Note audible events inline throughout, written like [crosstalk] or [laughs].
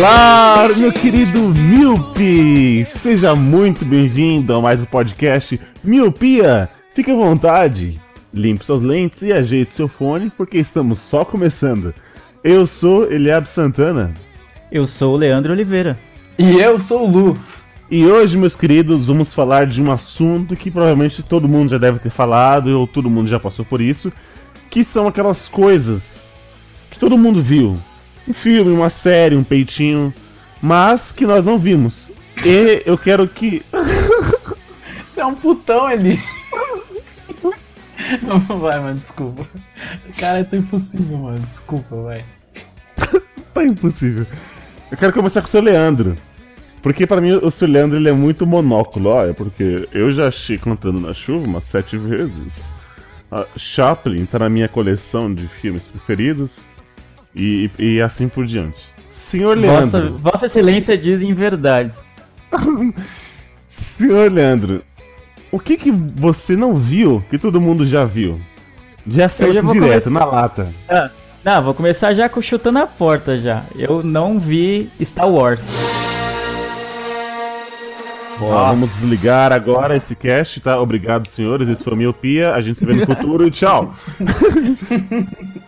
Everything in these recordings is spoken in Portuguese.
Olá, meu querido Miopi! Seja muito bem-vindo a mais um podcast Miopia. Fique à vontade, limpe suas lentes e ajeite seu fone, porque estamos só começando. Eu sou Eliab Santana Eu sou o Leandro Oliveira. E eu sou o Lu. e hoje, meus queridos, vamos falar de um assunto que provavelmente todo mundo já deve ter falado ou todo mundo já passou por isso, que são aquelas coisas que todo mundo viu. Um filme, uma série, um peitinho, mas que nós não vimos. E eu quero que [laughs] Você é um putão, Eli. [laughs] Não vai, mano, desculpa. Cara, é tão impossível, mano. Desculpa, vai. [laughs] Tá impossível. Eu quero começar com o seu Leandro. Porque pra mim o seu Leandro ele é muito monóculo, olha, porque eu já achei contando na chuva umas sete vezes. A Chaplin tá na minha coleção de filmes preferidos. E, e assim por diante. Senhor Vossa, Leandro. Vossa Excelência diz em verdade. [laughs] Senhor Leandro, o que que você não viu que todo mundo já viu? Já saiu direto, começar. na lata. Ah, não, vou começar já com chutando a porta já. Eu não vi Star Wars. Ó, vamos desligar agora esse cast, tá? Obrigado, senhores. Esse foi o Miopia. A gente se vê no futuro e [laughs] tchau. [laughs]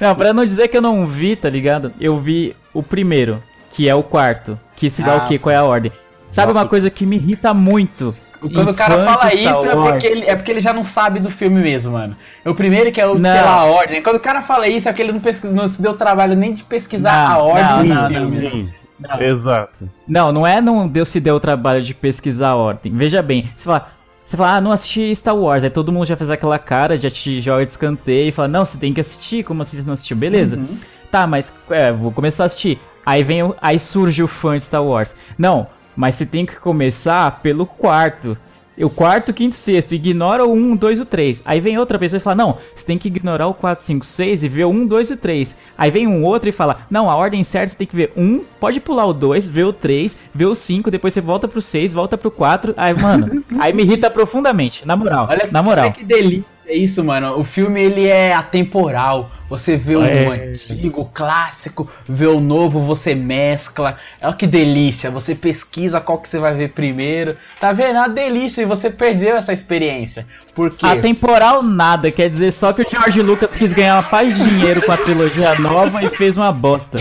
Não, pra não dizer que eu não vi, tá ligado? Eu vi o primeiro, que é o quarto. Que se dá Ah. o quê? Qual é a ordem? Sabe uma coisa que me irrita muito? Quando o cara fala isso, é porque, ele, é porque ele já não sabe do filme mesmo, mano. É o primeiro que é o, Não. sei lá, a ordem. Quando o cara fala isso, é porque ele não, pesquis, não se deu trabalho nem de pesquisar Não, a ordem não, dos não, filmes. Sim, Não. exato. Não, não é não deu se deu o trabalho de pesquisar a ordem. Veja bem, você fala, você fala, ah, não assisti Star Wars, aí todo mundo já fez aquela cara, já te joga de escanteio e fala, não, você tem que assistir, como assim você não assistiu? Beleza. Uhum. Tá, mas é, vou começar a assistir. Aí vem o- aí surge o fã de Star Wars. Não, mas você tem que começar pelo quarto. O quarto, quinto, sexto, ignora o 1, 2 e o 3. Aí vem outra pessoa e fala: Não, você tem que ignorar o 4, 5, 6 e ver o 1, 2 e o 3. Aí vem um outro e fala: Não, a ordem certa você tem que ver 1, pode pular o 2, ver o 3, ver o 5, depois você volta pro 6, volta pro 4. Aí, mano, [laughs] aí me irrita profundamente, na moral. Olha, na moral. olha que delícia isso, mano. O filme ele é atemporal. Você vê o É. antigo, o clássico, vê o novo, você mescla. Olha que delícia. Você pesquisa qual que você vai ver primeiro. Tá vendo? É uma delícia e você perdeu essa experiência. Por quê? Atemporal nada, quer dizer só que o George Lucas quis ganhar uma paz de dinheiro com a trilogia nova e fez uma bosta.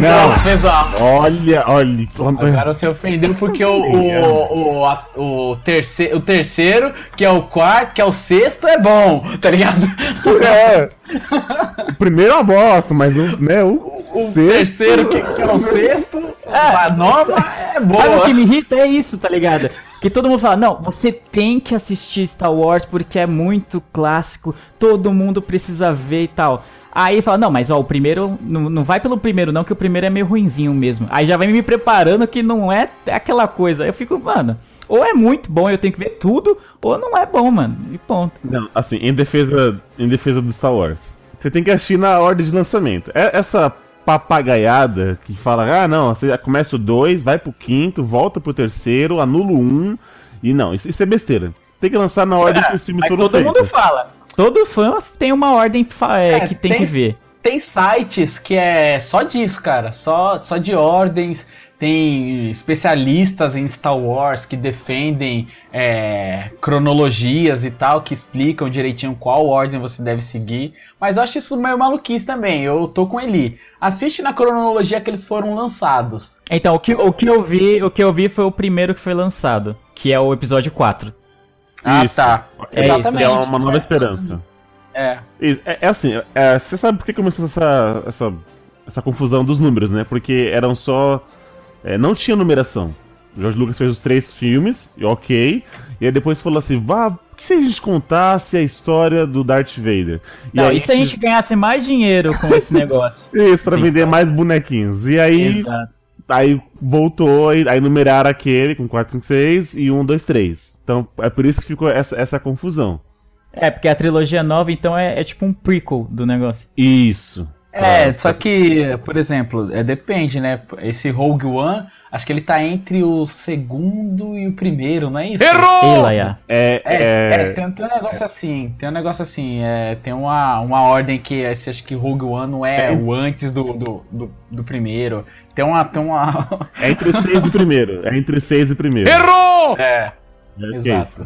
Não, fez uma- Olha, olha. Agora você ofendeu porque o, o, o, a- o, terceiro, o terceiro, que é o quarto, que é o sexto, é bom, tá ligado? É. [laughs] O primeiro é uma bosta, mas o, né, o, O sexto- terceiro, que, que é o sexto, a nova é Sabe o boa. que me irrita? É isso, tá ligado? Que todo mundo fala, não, você tem que assistir Star Wars porque é muito clássico, todo mundo precisa ver e tal. Aí fala, não, mas ó, o primeiro, não, não vai pelo primeiro não, que o primeiro é meio ruinzinho mesmo. Aí já vai me preparando que não é aquela coisa. Eu fico, mano, ou é muito bom eu tenho que ver tudo, ou não é bom, mano. E ponto. Não, assim, em defesa, em defesa do Star Wars. Você tem que assistir na ordem de lançamento. É essa papagaiada que fala, ah não, você começa o 2, vai pro quinto, volta pro terceiro, anula o 1. Um, e não, isso, isso é besteira. Tem que lançar na ordem que os filmes foram todo mundo feitos. fala. Todo fã tem uma ordem é, É, que tem, que ver. Tem sites que é só disso, cara. Só, só de ordens. Tem especialistas em Star Wars que defendem é, cronologias e tal, que explicam direitinho qual ordem você deve seguir. Mas eu acho isso meio maluquice também. Eu tô com ele. Assiste na cronologia que eles foram lançados. Então, o que, o que eu vi, o que eu vi foi o primeiro que foi lançado, que é o episódio 4. Ah, Isso. tá. É Exatamente. É uma nova esperança. É. É, é assim, é, você sabe por que começou essa, essa, essa confusão dos números, né? Porque eram só. É, não tinha numeração. O George Lucas fez os três filmes, e ok. E aí depois falou assim: vá, o que se a gente contasse a história do Darth Vader? E Não, aí, e se a gente ganhasse mais dinheiro com esse [laughs] negócio? Isso, pra Sim. vender mais bonequinhos. E aí Exato. aí voltou, aí, aí numeraram aquele com 4, 5, 6 e 1, 2, 3. Então é por isso que ficou essa, essa confusão. É, porque a trilogia nova, então, é, é tipo um prequel do negócio. Isso. É, Ah, só que, por exemplo, é, depende, né? Esse Rogue One, acho que ele tá entre o segundo e o primeiro, não é isso? Ela, já. É, É, é, é, tem, tem um negócio assim, tem um negócio assim, é, tem uma, uma ordem que esse, acho que Rogue One não é, É. o antes do, do, do, do primeiro. Tem uma. Tem uma... é entre o 6 e o primeiro. É entre o 6 e o primeiro. Errou! É, É, é exato.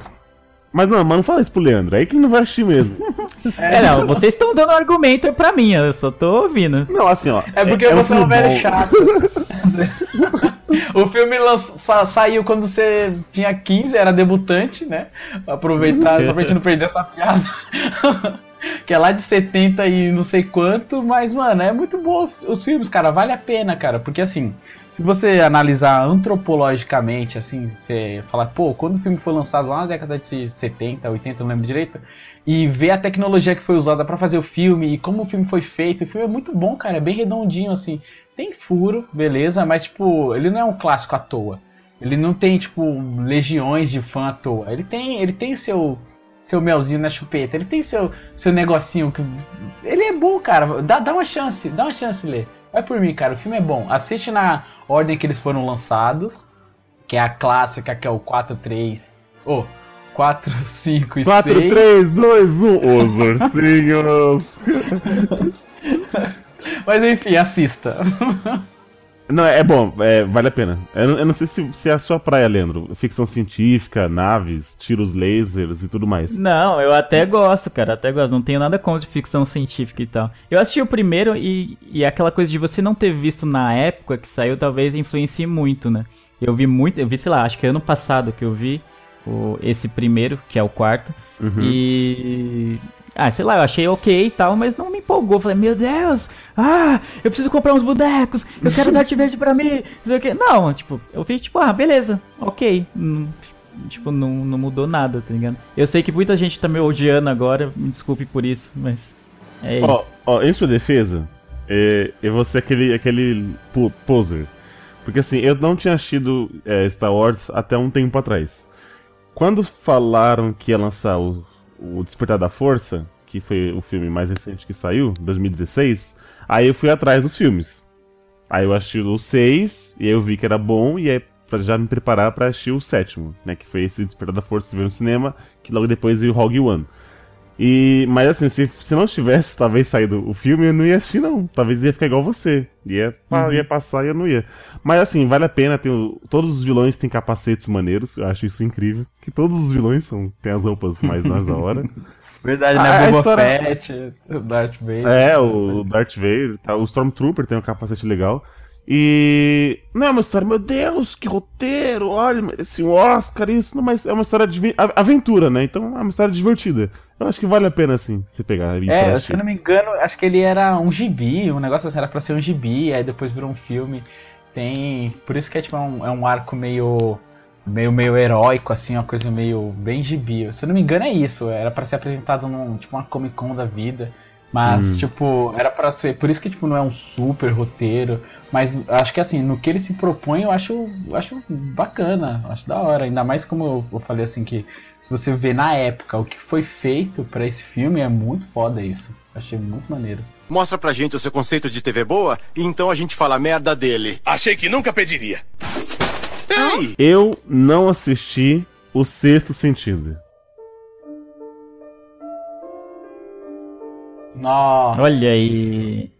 Mas não, mas não fala isso pro Leandro, aí que ele não vai assistir mesmo. [laughs] É, não, vocês estão dando argumento pra mim, eu só tô ouvindo. Não, assim, ó. É porque um você é um filme velho chato. o filme lanç- sa- saiu quando você tinha 15, era debutante, né? Aproveitar, só pra gente não perder essa piada. [laughs] que é lá de 70 e não sei quanto, mas, mano, é muito bom os filmes, cara, vale a pena, cara, porque assim, se você analisar antropologicamente, assim, você falar, pô, quando o filme foi lançado lá na década de 70, 80, não lembro direito, e ver a tecnologia que foi usada pra fazer o filme e como o filme foi feito, o filme é muito bom, cara, é bem redondinho, assim, tem furo, beleza, mas, tipo, ele não é um clássico à toa. Ele não tem, tipo, legiões de fã à toa. Ele tem, ele tem seu seu melzinho na chupeta, ele tem seu, seu negocinho que. Ele é bom, cara. Dá, dá uma chance, dá uma chance, Lê. Vai por mim, cara. O filme é bom. Assiste na ordem que eles foram lançados, que é a clássica, que é o 4, 3. Ô, 4, 5 e 4, 6. 3, 2, 1. Os ursinhos. [laughs] Mas enfim, assista. [laughs] Não, é bom, é, vale a pena. Eu, não- eu não sei se, se é a sua praia, Leandro. Ficção científica, naves, tiros lasers e tudo mais. Não, eu até gosto, cara, até gosto. Não tenho nada contra ficção científica e tal. Eu assisti o primeiro e, e aquela coisa de você não ter visto na época que saiu talvez influencie muito, né? Eu vi muito, eu vi, sei lá, acho que ano passado que eu vi o, esse primeiro, que é o quarto. Uhum. E. Ah, sei lá, eu achei ok e tal, mas não me empolgou. Falei, meu Deus, ah, eu preciso comprar uns bonecos, eu quero Darth [laughs] Vader pra mim, não sei o quê. Não, tipo, eu vi, tipo, ah, beleza, ok. Hum, tipo, não, não mudou nada, tá ligado? Eu sei que muita gente tá me odiando agora, me desculpe por isso, mas. É isso. Ó, ó, em sua defesa, é, eu vou ser aquele, aquele po- poser. Porque assim, eu não tinha assistido é, Star Wars até um tempo atrás. Quando falaram que ia lançar o, o Despertar da Força, que foi o filme mais recente que saiu, 2016, aí eu fui atrás dos filmes. Aí eu assisti o 6, e aí eu vi que era bom, e aí pra já me preparar pra assistir o sétimo, né? Que foi esse Despertar da Força que veio no cinema, que logo depois veio Rogue One. E, mas assim, se, se não tivesse talvez saído o filme, eu não ia assistir, não. Talvez ia ficar igual você. Ia, pa- ia passar e eu não ia. Mas assim, vale a pena. Tem o- todos os vilões têm capacetes maneiros. Eu acho isso incrível. Que todos os vilões são, têm as roupas mais, mais da hora. [laughs] Verdade, Ah, né? a Boba história- Fett, o Darth Vader. É, o Darth Vader, tá? o Stormtrooper tem um capacete legal. E. Não é uma história, meu Deus, que roteiro! Olha, esse Oscar, isso, não, mas é uma história de aventura, né? Então é uma história divertida. Eu acho que vale a pena, assim, você pegar. É, se assistir. eu não me engano, acho que ele era um gibi, um negócio assim, era pra ser um gibi, aí depois virou um filme. Tem. Por isso que é tipo é um, é um arco meio. meio meio heróico, assim, uma coisa meio bem gibi. Se eu não me engano, é isso. Era pra ser apresentado num, tipo, uma Comic Con da vida. Mas, Hum. tipo, era pra ser. Por isso que, tipo, não é um super roteiro. Mas acho que assim, no que ele se propõe, eu acho, eu acho bacana, acho da hora. Ainda mais como eu, eu falei assim, que se você vê na época o que foi feito pra esse filme, é muito foda isso. Achei muito maneiro. Mostra pra gente o seu conceito de TV boa e então a gente fala merda dele. Achei que nunca pediria. Ei! Eu não assisti o Sexto Sentido. Nossa. Olha aí.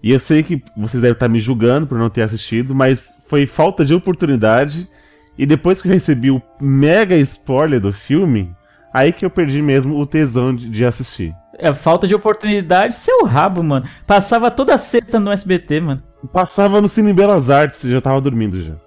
E eu sei que vocês devem estar me julgando por não ter assistido, mas foi falta de oportunidade. E depois que eu recebi o mega spoiler do filme, aí que eu perdi mesmo o tesão de, de assistir. É falta de oportunidade, seu rabo, mano. Passava toda sexta no SBT, mano. Passava no Cine Belas Artes, já tava dormindo já. [laughs]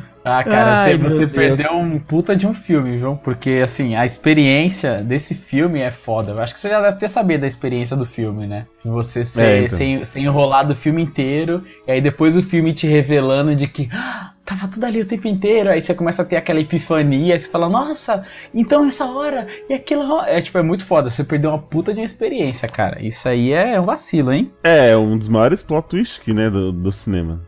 [laughs] Ah, cara, Ai, você, você perdeu um puta de um filme, João, porque assim, a experiência desse filme é foda. Eu acho que você já deve ter sabido da experiência do filme, né? De você ser, É, então. ser, ser enrolado o filme inteiro, e aí depois o filme te revelando de que "Ah, tava tudo ali o tempo inteiro. Aí você começa a ter aquela epifania, aí você fala, nossa, então essa hora e aquela hora. É tipo, é muito foda. Você perdeu uma puta de uma experiência, cara. Isso aí é um vacilo, hein? É, um dos maiores plot twists né, do, do cinema.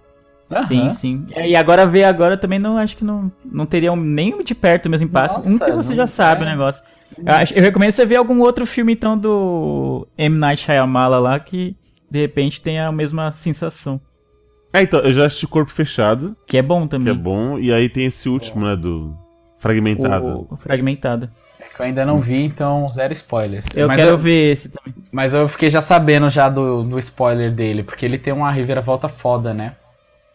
Sim, Aham. sim. E agora ver agora também não acho que não, não teria um- nem de perto o mesmo impacto. Nossa, um que você já sabe é. o negócio. Eu, acho- eu recomendo você ver algum outro filme então do M. Night Shyamala lá que de repente tem a mesma sensação. É, então, eu já assisti Corpo Fechado, Que é bom que também. é bom, e aí tem esse último, né, do Fragmentado. O, o fragmentado. É que eu ainda não vi, então zero spoiler. Eu mas quero eu, ver esse também. Mas eu fiquei já sabendo já do, do spoiler dele, porque ele tem uma reviravolta foda, né?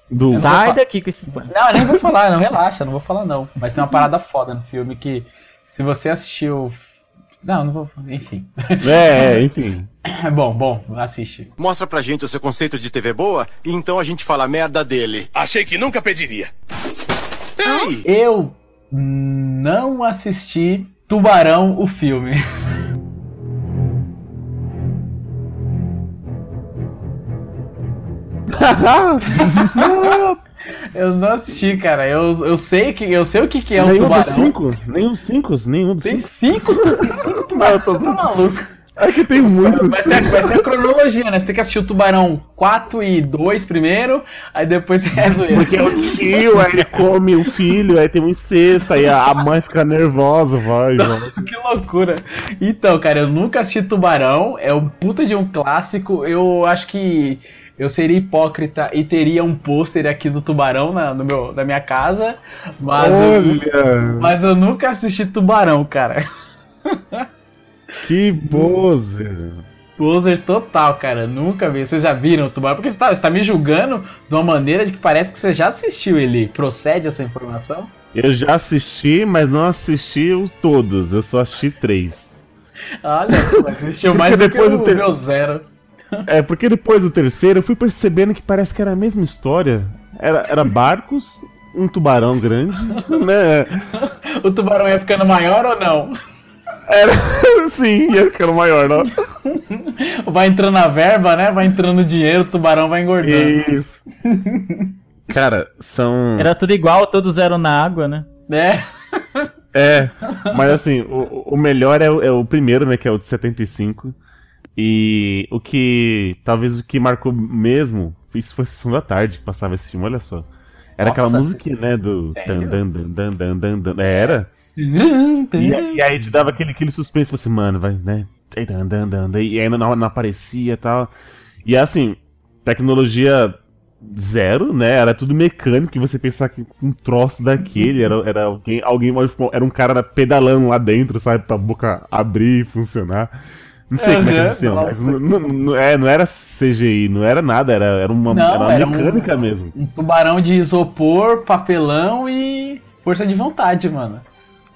Do... Sai daqui com esse spoiler. Não, eu nem vou falar, não, relaxa, não vou falar não. Mas tem uma parada foda no filme que, se você assistiu. Não, não vou. Enfim. É, é, enfim. É [laughs] bom, bom, assiste. Mostra pra gente o seu conceito de TV boa e então a gente fala merda dele. Achei que nunca pediria. Ei! Eu não assisti Tubarão, o filme. [laughs] [laughs] eu não assisti, cara. Eu, eu sei que eu sei o que, que é um nenhum dos tubarão. cinco? Nenhum dos cinco? Nenhum dos Tem cinco? cinco, tu- tem cinco [laughs] tubarões. Você tá maluco? É que tem muitos. Mas tem, mas tem a cronologia, né? Você tem que assistir o Tubarão 4 e 2 primeiro, aí depois você é zoeira. Porque é o tio, aí ele come o filho, aí tem um incesto, aí a mãe fica nervosa, vai, vai. Que loucura. Então, cara, eu nunca assisti Tubarão, é um puta de um clássico. Eu acho que eu seria hipócrita e teria um pôster aqui do Tubarão na, no meu, na minha casa, mas eu, mas eu nunca assisti Tubarão, cara. que poser. Poser total, cara. Nunca vi. Vocês já viram o Tubarão? Porque você tá, você tá me julgando de uma maneira de que parece que você já assistiu ele. Procede essa informação? Eu já assisti, mas não assisti os todos, eu só assisti três. Olha, assistiu mais do que depois o do ter- meu zero. [laughs] É, porque depois do terceiro eu fui percebendo que parece que era a mesma história. Era, era barcos, um tubarão grande, [laughs] né? O tubarão ia ficando maior ou não? Era, [laughs] sim, ia ficando maior, não? Vai entrando a verba, né? Vai entrando dinheiro, o tubarão vai engordando. Isso. Cara, são. Era tudo igual, todos eram na água, né? Né? É, mas assim, o, o melhor é, o- é o primeiro, né, que é o de 75. E o que, talvez o que marcou mesmo, isso foi Sessão da Tarde que passava esse filme, olha só. Era aquela Nossa, musiquinha, né, do... sério? Dan, dan, dan, dan, dan, é, Era? E, e aí te dava aquele, aquele suspense, você, mano, vai, né, dan, dan, dan, dan, e aí não, não aparecia e tal. E assim, tecnologia zero, né? Era tudo mecânico, e você pensar que um troço daquele era, era alguém, alguém era um cara pedalando lá dentro, sabe, pra boca abrir e funcionar. Não sei como é que eles tinham, mas não, não- é, não era CGI, não era nada, era, era uma, Não, era uma era um- mecânica mesmo. Um tubarão de isopor, papelão e força de vontade, mano.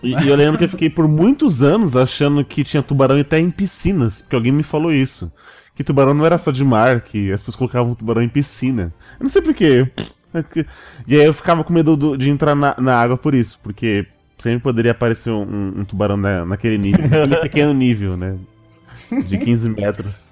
E, e eu lembro que eu fiquei por muitos anos achando que tinha tubarão até em piscinas, porque alguém me falou isso. Que tubarão não era só de mar, que as pessoas colocavam tubarão em piscina. Eu não sei porquê. E aí eu ficava com medo do- de entrar na, na água por isso, porque sempre poderia aparecer um, um- um tubarão na- naquele nível, naquele [laughs] pequeno nível, né? De 15 metros.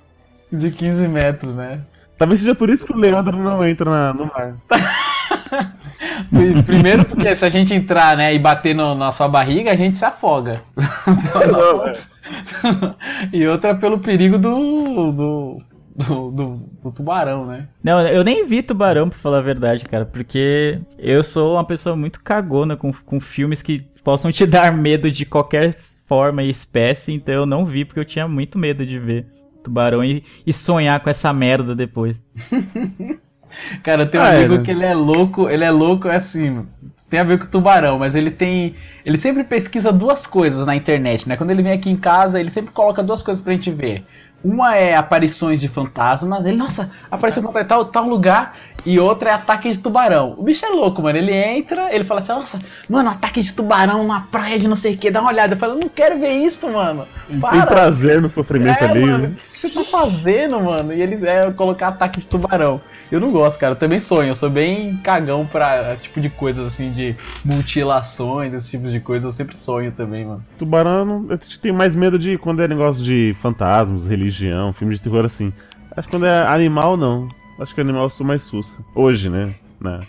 De 15 metros, né? Talvez seja por isso que o Leandro não entra na- no mar. [laughs] Primeiro porque se a gente entrar, né, e bater no- na sua barriga, a gente se afoga. [laughs] e outra pelo perigo do do, do, do- do tubarão, né? Não, eu nem vi Tubarão, pra falar a verdade, cara, porque eu sou uma pessoa muito cagona com, com filmes que possam te dar medo de qualquer forma e espécie, então eu não vi porque eu tinha muito medo de ver Tubarão e, e sonhar com essa merda depois. [laughs] Cara, eu tenho um Ah, é, amigo né? que ele é louco, ele é louco, é assim, tem a ver com tubarão, mas ele tem. Ele sempre pesquisa duas coisas na internet, né? Quando ele vem aqui em casa, ele sempre coloca duas coisas pra gente ver. Uma é aparições de fantasmas. Ele, nossa, apareceu fantasma em tal, tal lugar. E outra é ataque de tubarão. O bicho é louco, mano. Ele entra, ele fala assim: Nossa, mano, ataque de tubarão na praia de não sei o que. Dá uma olhada. Eu falo: Não quero ver isso, mano. Tem Para. prazer no sofrimento É, ali, mano, né? o que você tá fazendo, mano? E eles é colocar ataque de tubarão. Eu não gosto, cara. Eu também sonho. Eu sou bem cagão pra tipo de coisas assim, de mutilações, esse tipo de coisa. Eu sempre sonho também, mano. Tubarão, eu tenho mais medo de quando é negócio de fantasmas, religião, filme de terror assim. Acho que quando é animal, não. Acho que animal eu sou mais sussa. Hoje, né? né?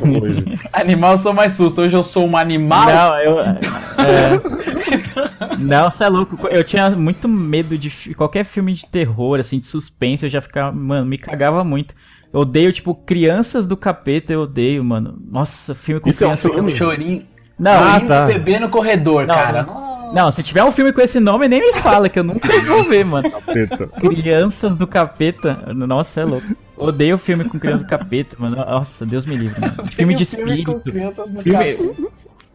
Hoje. [laughs] Animal eu sou mais susto. Hoje eu sou um animal. Não, eu. é, [laughs] não, você é louco. Eu tinha muito medo de qualquer filme de terror, assim, de suspense. Eu já ficava. Mano, me cagava muito. Eu odeio, tipo, Crianças do Capeta, eu odeio, mano. Nossa, filme com Isso é um criança. que eu- filme? Chorinho. Não, Ah, chorinho tá. do bebê no corredor, Não, cara. Não, se tiver um filme com esse nome, nem me fala, que eu nunca vou [laughs] ver, mano. Capeta. Crianças do Capeta. Nossa, é louco. Odeio filme com criança do capeta, mano. Nossa, Deus me livre. Mano. Filme de Filme com espírito. crianças no Filme,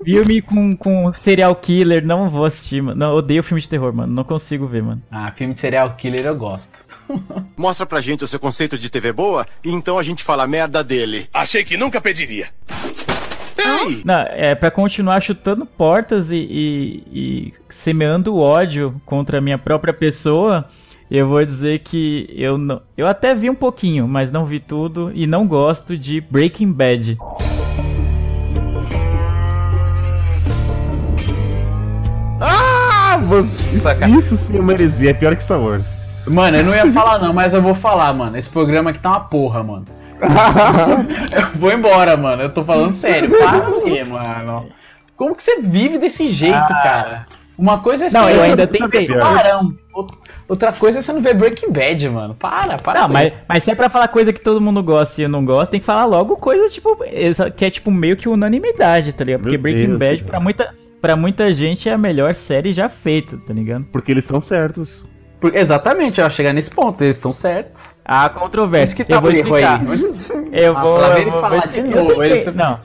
filme com, com serial killer, não vou assistir, mano. Não, odeio filme de terror, mano. Não consigo ver, mano. Ah, filme de serial killer eu gosto. [laughs] Mostra pra gente o seu conceito de TV boa e então a gente fala merda dele. Achei que nunca pediria. Não, é pra continuar chutando portas e, e- e semeando ódio contra a minha própria pessoa. Eu vou dizer que eu não, eu até vi um pouquinho, mas não vi tudo e não gosto de Breaking Bad. Ah, você... Saca. Isso sim é uma heresia, é pior que Star Wars. Mano, eu não ia falar não, mas eu vou falar, mano. Esse programa aqui tá uma porra, mano. [laughs] Eu vou embora, mano. Eu tô falando sério. Para aí, mano. Como que você vive desse jeito, cara? Uma coisa é Não, ser eu ainda tentei. Parão. Outra coisa é você não ver Breaking Bad, mano. Para, para. Não, mas, isso. mas se é pra falar coisa que todo mundo gosta e eu não gosto, tem que falar logo coisa, tipo, essa- que é tipo meio que unanimidade, tá ligado? Porque Meu Breaking Deus, Bad, cara. pra muita, pra muita gente, é a melhor série já feita, tá ligado? Porque eles estão certos. Por- Exatamente, eu ia chegar nesse ponto. Eles estão certos. Há controvérsia. que eu tá vou o erro aí? explicar. [laughs] Eu Nossa, vou, eu ele vou- falar vou de explicar. Eu novo. tentei- Ele- Não,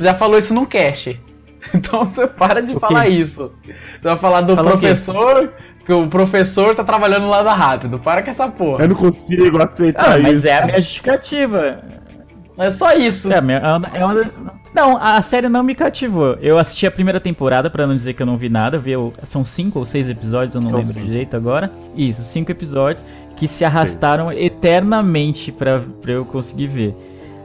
Já falou isso num cast. [laughs] Então você para de falar isso. Você vai falar do Falou professor, que o professor tá trabalhando lá da rápido. Para com essa porra. Eu não consigo aceitar ah, mas isso. é a minha justificativa. É só isso. É, é uma- é uma das- Não, a série não me cativou. Eu assisti a primeira temporada, pra não dizer que eu não vi nada. Vi, são cinco ou seis episódios, eu não São lembro cinco. direito agora. Isso, cinco episódios que se arrastaram eternamente pra, pra eu conseguir ver.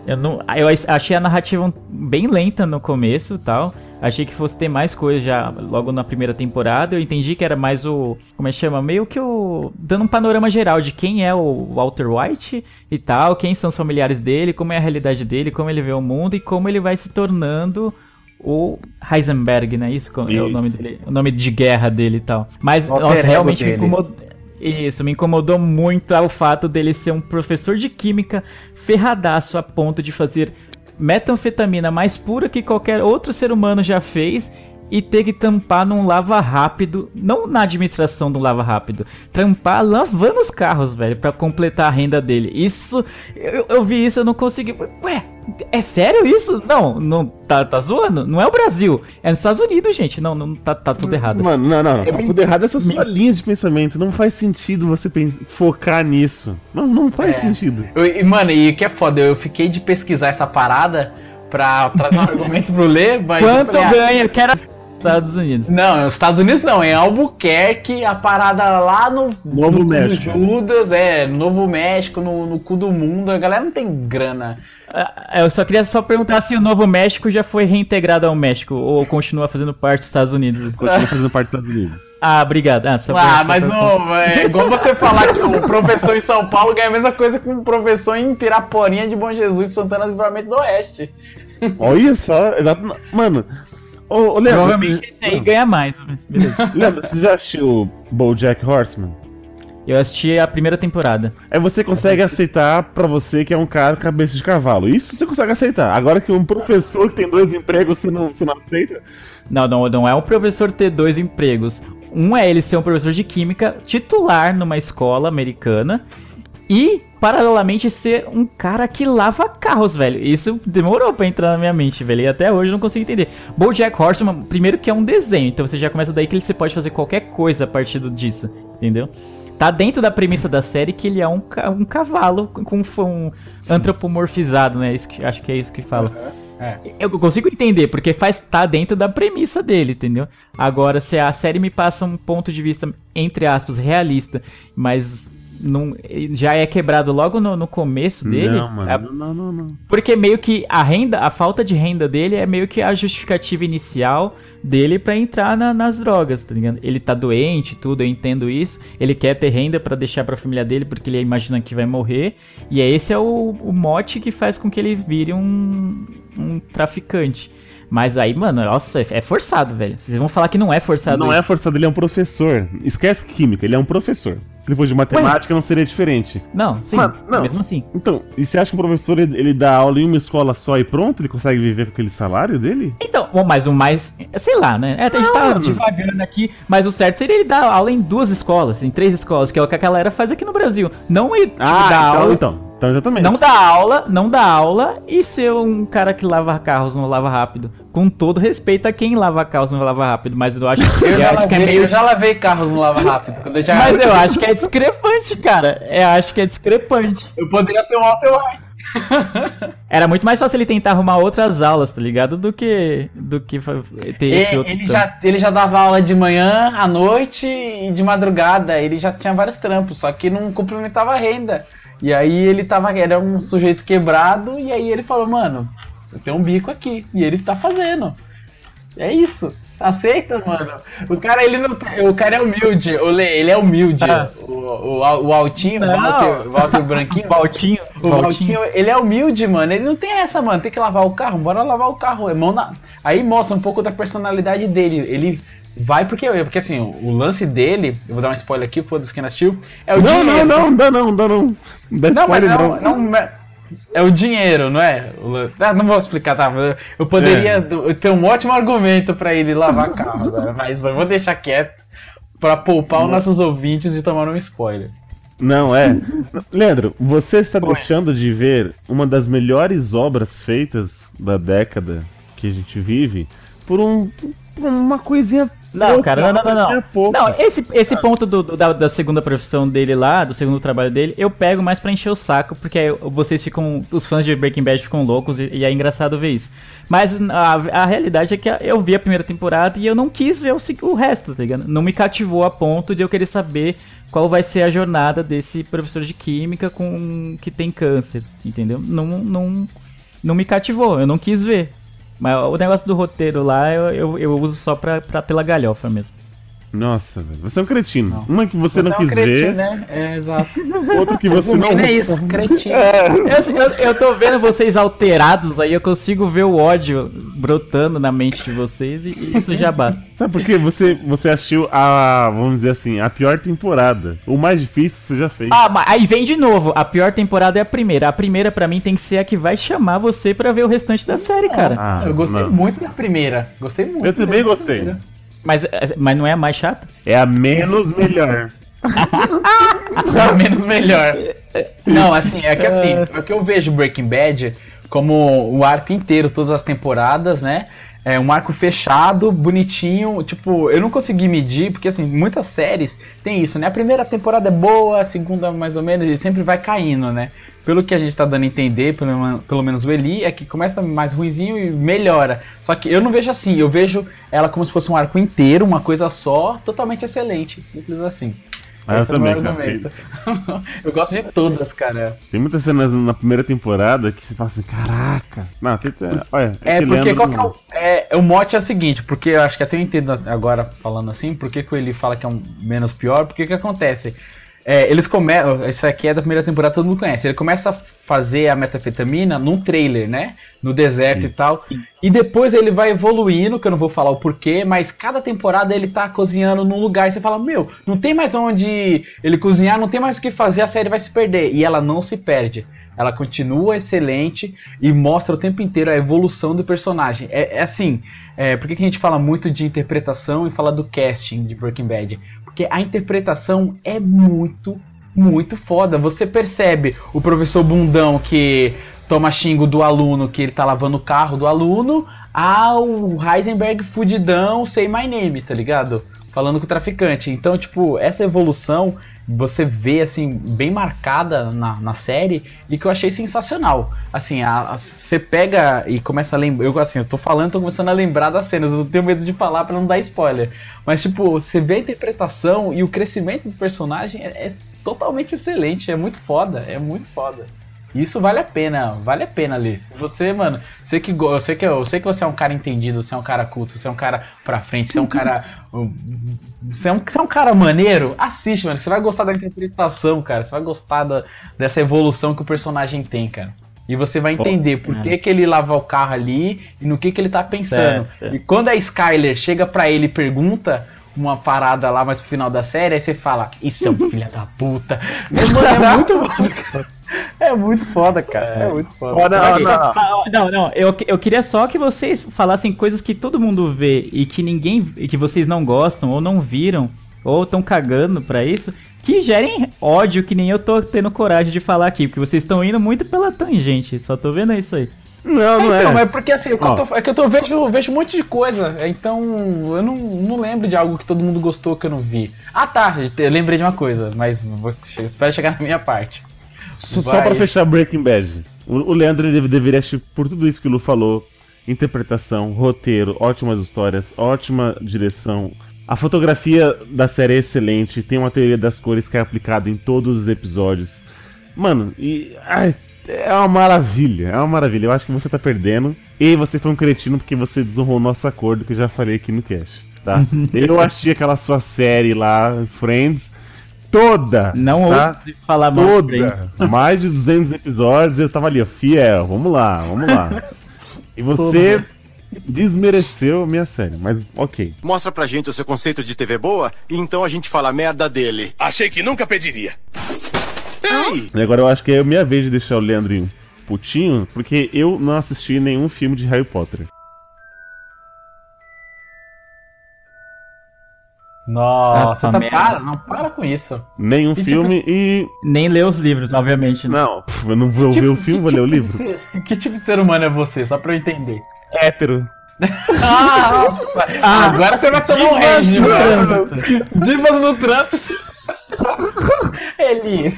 Eu, não, eu achei a narrativa bem lenta no começo tal. Achei que fosse ter mais coisa já logo na primeira temporada. Eu entendi que era mais o. Como é que chama? Meio que o. Dando um panorama geral de quem é o Walter White e tal, quem são os familiares dele, como é a realidade dele, como ele vê o mundo e como ele vai se tornando o Heisenberg, né? Isso, é o Isso. nome dele, o nome de guerra dele e tal. Mas, nossa, realmente me incomodou. Isso, me incomodou muito o fato dele ser um professor de química ferradaço a ponto de fazer metanfetamina mais pura que qualquer outro ser humano já fez e ter que tampar num lava rápido, não na administração do lava rápido, tampar lavando os carros, velho, pra completar a renda dele. Isso, eu, eu vi isso, eu não consegui. Ué, é sério isso? Não, não tá, tá zoando? Não é o Brasil, é nos Estados Unidos, gente. Não, não tá, tá tudo errado. Mano, não, não, não. É Tá bem- tudo errado essa sua bem- linha de pensamento. Não faz sentido você focar nisso. Não, não faz É. sentido. Eu- e, mano, e o que é foda, eu fiquei de pesquisar essa parada pra trazer um [laughs] argumento pro ler, mas. eu Quanto falei, ah, ganha? Eu quero Estados Unidos. Não, nos Estados Unidos não, em Albuquerque, a parada lá no Novo no México. Judas, é, Novo México, no, no cu do mundo, a galera não tem grana. Ah, Eu só queria só perguntar se o Novo México já foi reintegrado ao México ou continua fazendo parte dos Estados Unidos. [laughs] Continua fazendo parte dos Estados Unidos. Ah, obrigado. Ah, Ah, mas pra- não, é igual você falar que o professor em São Paulo ganha a mesma coisa que um professor em Piraporinha de Bom Jesus, Santana do Livramento do Oeste. Olha só, exato. Mano, ô, ô Leandro, Provavelmente esse aí você, ganha mais. mas Beleza. [laughs] Leandro, você já assistiu BoJack Horseman? Eu assisti a primeira temporada. Aí você consegue aceitar pra você que é um cara cabeça de cavalo. Isso você consegue aceitar. Agora que um professor que tem dois empregos você não, você não aceita? Não, não, não é o professor ter dois empregos. Um é ele ser um professor de química titular numa escola americana e, paralelamente, ser um cara que lava carros, velho. Isso demorou pra entrar na minha mente, velho. E até hoje eu não consigo entender. BoJack Horseman, primeiro que é um desenho, então você já começa daí que ele- você pode fazer qualquer coisa a partir disso, entendeu? Tá dentro da premissa da série que ele é um, um cavalo com um antropomorfizado, né? Isso que- acho que é isso que fala. Eu consigo entender, porque faz tá dentro da premissa dele, entendeu? Agora, se a série me passa um ponto de vista, entre aspas, realista, mas não, já é quebrado logo no, no começo dele. Não, mano. é- Não, não, não. porque meio que a renda, a falta de renda dele é meio que a justificativa inicial dele pra entrar na- nas drogas, tá ligado? Ele tá doente, tudo, eu entendo isso. Ele quer ter renda pra deixar pra família dele porque ele imagina que vai morrer. E é esse é o, o mote que faz com que ele vire um, um traficante. Mas aí, mano, nossa, é forçado, velho. Vocês vão falar que não é forçado Não isso. é forçado, ele é um professor. Esquece química, ele é um professor. Se ele fosse de matemática, não seria diferente. Não, sim, Mano, não. mesmo assim. Então, e você acha que o professor ele, ele dá aula em uma escola só e pronto? Ele consegue viver com aquele salário dele? Então, bom, mas o mais. Sei lá, né? É, a gente tá Mano. divagando aqui, mas o certo seria ele dar aula em duas escolas, em três escolas, que é o que a galera faz aqui no Brasil. Não ir Ah, dar então, aula. então. Então, exatamente. Não dá aula, não dá aula e ser um cara que lava carros no lava rápido. Com todo respeito a quem lava carros no lava rápido, mas eu acho que, Eu acho que é lavei, meio. eu já lavei carros no Lava Rápido. Quando eu já... Mas eu acho que é discrepante, cara. Eu acho que é discrepante. eu poderia ser um Walter White. [laughs] Era muito mais fácil ele tentar arrumar outras aulas, tá ligado? Do que do que ter esse E- outro. ele, trampo. já, ele já dava aula de manhã, à noite e de madrugada. Ele já tinha vários trampos, só que não complementava a renda. E aí ele tava. Era um sujeito quebrado, e aí ele falou, mano, eu tenho um bico aqui. E ele tá fazendo. É isso. Aceita, mano. O cara, ele não. tá- O cara é humilde. O Lê, ele é humilde. Ah. O, o, o Altinho, o Não. Walter, o Walter Branquinho. Valtinho, [laughs] O Valtinho, ele é humilde, mano. Ele não tem essa, mano. Tem que lavar o carro, bora lavar o carro. É mão na... Aí mostra um pouco da personalidade dele. Ele vai porque. Porque assim, o, lance dele, eu vou dar um spoiler aqui, foda-se quem não assistiu. É o Não, dinheiro. não, não, dá não, dá não. Não dá Não, mas spoiler, não, não, É o dinheiro, não é? Ah, não vou explicar, tá? Eu- poderia É. ter um ótimo argumento pra ele lavar carro, né? [laughs] mas eu vou deixar quieto pra poupar os nossos ouvintes de tomar um spoiler. Não, é. [laughs] Leandro, você está deixando de ver uma das melhores obras feitas da década que a gente vive por, um, por uma coisinha. Não, cara, não, não, não. Não, esse, esse ponto do, da, da segunda profissão dele lá, do segundo trabalho dele, eu pego mais pra encher o saco, porque aí vocês ficam. Os fãs de Breaking Bad ficam loucos e, e é engraçado ver isso. Mas a, a realidade é que eu vi a primeira temporada e eu não quis ver o, o resto, tá ligado? Não me cativou a ponto de eu querer saber qual vai ser a jornada desse professor de química com que tem câncer, entendeu? Não, não, não me cativou, eu não quis ver. Mas o negócio do roteiro lá eu, eu, eu uso só pra, pra, pela galhofa mesmo. Nossa, velho. Você é um cretino. Nossa. Uma que você, não é um quis cretino, ver, né? É, exato. outra que você não. É isso, cretino. Eu, eu, eu tô vendo vocês alterados aí, eu consigo ver o ódio brotando na mente de vocês e, e isso já basta. [laughs] Sabe por quê? Você, você achou a, vamos dizer assim, a pior temporada. O mais difícil você já fez. Ah, mas aí vem de novo, a pior temporada é a primeira. A primeira pra mim tem que ser a que vai chamar você pra ver o restante da série, cara. Ah, eu gostei não. muito da primeira. Gostei muito. Eu também gostei. primeira. Mas, mas não é a mais chata? É a menos melhor. [laughs] Pelo menos melhor. Não, assim, é que assim, é que eu vejo Breaking Bad como o arco inteiro, todas as temporadas, né? É um arco fechado, bonitinho. Tipo, eu não consegui medir, porque assim, muitas séries tem isso, né? A primeira temporada é boa, a segunda mais ou menos, e sempre vai caindo, né? Pelo que a gente tá dando a entender, pelo, pelo menos o Eli, é que começa mais ruinzinho e melhora. Só que eu não vejo assim, eu vejo ela como se fosse um arco inteiro, uma coisa só, totalmente excelente. Simples assim. Ah, eu Esse é o meu também, cara. argumento. [laughs] eu gosto de todas, cara. Tem muitas cenas na primeira temporada que você fala assim, caraca. Não, tem, tem- olha, É, esse porque qual que é o, é, o mote é o seguinte, porque eu acho que até eu entendo agora falando assim, porque que ele fala que é um menos pior, porque que acontece? É, eles começam, isso aqui é da primeira temporada, todo mundo conhece, ele começa a fazer a metafetamina num trailer, né, no deserto e tal, e depois ele vai evoluindo, que eu não vou falar o porquê, mas cada temporada ele tá cozinhando num lugar, e você fala, meu, não tem mais onde ele cozinhar, não tem mais o que fazer, a série vai se perder, e ela não se perde. Ela continua excelente e mostra o tempo inteiro a evolução do personagem. É, é assim, é, por que, que a gente fala muito de interpretação e fala do casting de Breaking Bad? Porque a interpretação é muito, muito foda. Você percebe o professor bundão que toma xingo do aluno, que ele tá lavando o carro do aluno, ao Heisenberg fudidão, say my name, tá ligado? Falando com o traficante. Então, tipo, essa evolução você vê, assim, bem marcada na, na série e que eu achei sensacional. Assim, você pega e começa a lembrar. Eu, assim, eu tô falando, tô começando a lembrar das cenas, eu tenho medo de falar pra não dar spoiler. Mas, tipo, você vê a interpretação e o crescimento do personagem é, é totalmente excelente, é muito foda, é muito foda. Isso vale a pena, vale a pena ler. Você, mano, você que, sei que, eu sei que você é um cara entendido, você é um cara culto, você é um cara pra frente, você é um cara. [laughs] Você é um, você é um cara maneiro, assiste, mano. Você vai gostar da interpretação, cara. Você vai gostar da- dessa evolução que o personagem tem, cara. E você vai entender por que, que ele lava o carro ali e no que, que ele tá pensando. Certo. E quando a Skyler chega pra ele e pergunta uma parada lá mais pro final da série, aí você fala, isso é um filho da puta. É muito foda. [laughs] É muito foda, cara. É, muito foda. Sabe? olha, Não, não, eu, eu queria só que vocês falassem coisas que todo mundo vê e que ninguém. e que vocês não gostam, ou não viram, ou estão cagando pra isso, que gerem ódio que nem eu tô tendo coragem de falar aqui, porque vocês estão indo muito pela tangente, só tô vendo isso aí. Não, não então, é. é porque assim, que eu tô- é que eu tô, vejo, vejo um monte de coisa. Então, eu não, não lembro de algo que todo mundo gostou que eu não vi. Ah tá, eu lembrei de uma coisa, mas vou, espero chegar na minha parte. Só, só pra fechar Breaking Bad. O, o Leandro deveria assistir por tudo isso que o Lu falou. Interpretação, roteiro, ótimas histórias, ótima direção. A fotografia da série é excelente, tem uma teoria das cores que é aplicada em todos os episódios. Mano, e. ai, é uma maravilha, é uma maravilha. Eu acho que você tá perdendo. E você foi um cretino porque você desonrou o nosso acordo que eu já falei aqui no cast, tá? [laughs] eu achei aquela sua série lá, Friends, toda. Não tá? ouse falar Friends. Toda. [laughs] Mais de 200 episódios eu tava ali, ó, fiel, vamos lá, vamos lá. [laughs] E você desmereceu a minha série, mas ok. Mostra pra gente o seu conceito de TV boa e então a gente fala merda dele. Achei que nunca pediria. Ei! E agora eu acho que é a minha vez de deixar o Leandro putinho, porque eu não assisti nenhum filme de Harry Potter. Nossa, Ah, tá, para, não para com isso. Nenhum tipo- filme e. Nem lê os livros, obviamente. né? Não, eu não vou ver o filme, vou ler o tipo livro. ser- [laughs] que tipo de ser humano é você? Só pra eu entender. Hétero. [laughs] Ah, nossa! agora você vai tomar um rage, mano. Divas no trânsito. [laughs] Ele.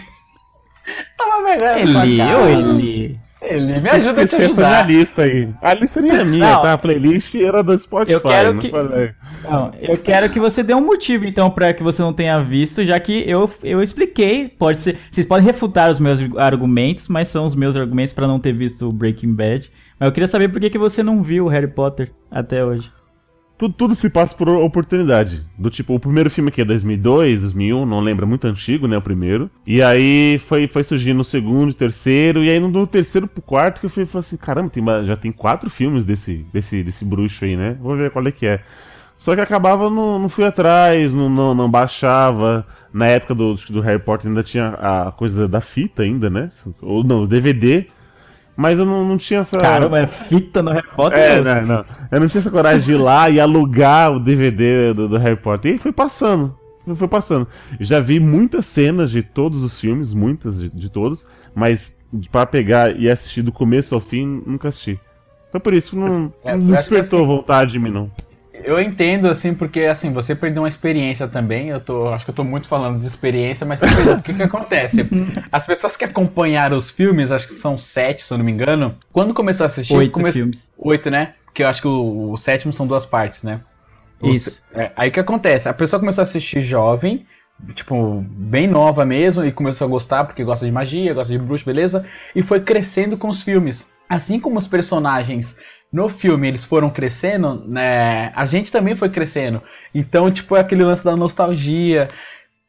Tava vergonha. Ele, sua cara. ou ele. Ele, me ajuda a te Esqueci essa minha ajudar. lista aí. A lista nem é minha, Não. tá? A playlist era do Spotify. Eu quero não que- falei. Não, eu quero que você dê um motivo, então, pra que você não tenha visto, já que eu, eu expliquei. Pode ser. Vocês podem refutar os meus argumentos, mas são os meus argumentos pra não ter visto o Breaking Bad. Mas eu queria saber por que, que você não viu o Harry Potter até hoje. Tudo, tudo se passa por oportunidade. Do tipo, o primeiro filme aqui é 2002, 2001, não lembra, muito antigo, né, o primeiro. E aí foi, foi surgindo o segundo, o terceiro, e aí no terceiro pro quarto que eu fui falei assim, caramba, tem, já tem quatro filmes desse, desse, desse bruxo aí, né? Vou ver qual é que é. Só que acabava, não, não fui atrás, não, não, não baixava. Na época do, do Harry Potter ainda tinha a coisa da fita ainda, né? Ou não, DVD. Mas eu não, não tinha essa... Caramba, é fita no Harry Potter? É, não, não. Eu não tinha essa coragem de ir lá e alugar o DVD do, do Harry Potter. E foi passando. Foi- passando. Já vi muitas cenas de todos os filmes, muitas de, de todos, mas pra pegar e assistir do começo ao fim, nunca assisti. Foi por isso que não, É, não despertou assim- vontade de mim, não. Eu entendo, assim, porque assim, você perdeu uma experiência também. Eu tô. Acho que eu tô muito falando de experiência, mas você perdeu. Porque o que acontece? [laughs] As pessoas que acompanharam os filmes, acho que são sete, se eu não me engano, quando começou a assistir. Oito come- filmes. Oito, né? Porque eu acho que o, o sétimo são duas partes, né? O Isso. é, aí o que acontece? A pessoa começou a assistir jovem, tipo, bem nova mesmo, e começou a gostar porque gosta de magia, gosta de bruxo, beleza? E foi crescendo com os filmes. Assim como os personagens no filme eles foram crescendo, né? A gente também foi crescendo. Então, tipo, é aquele lance da nostalgia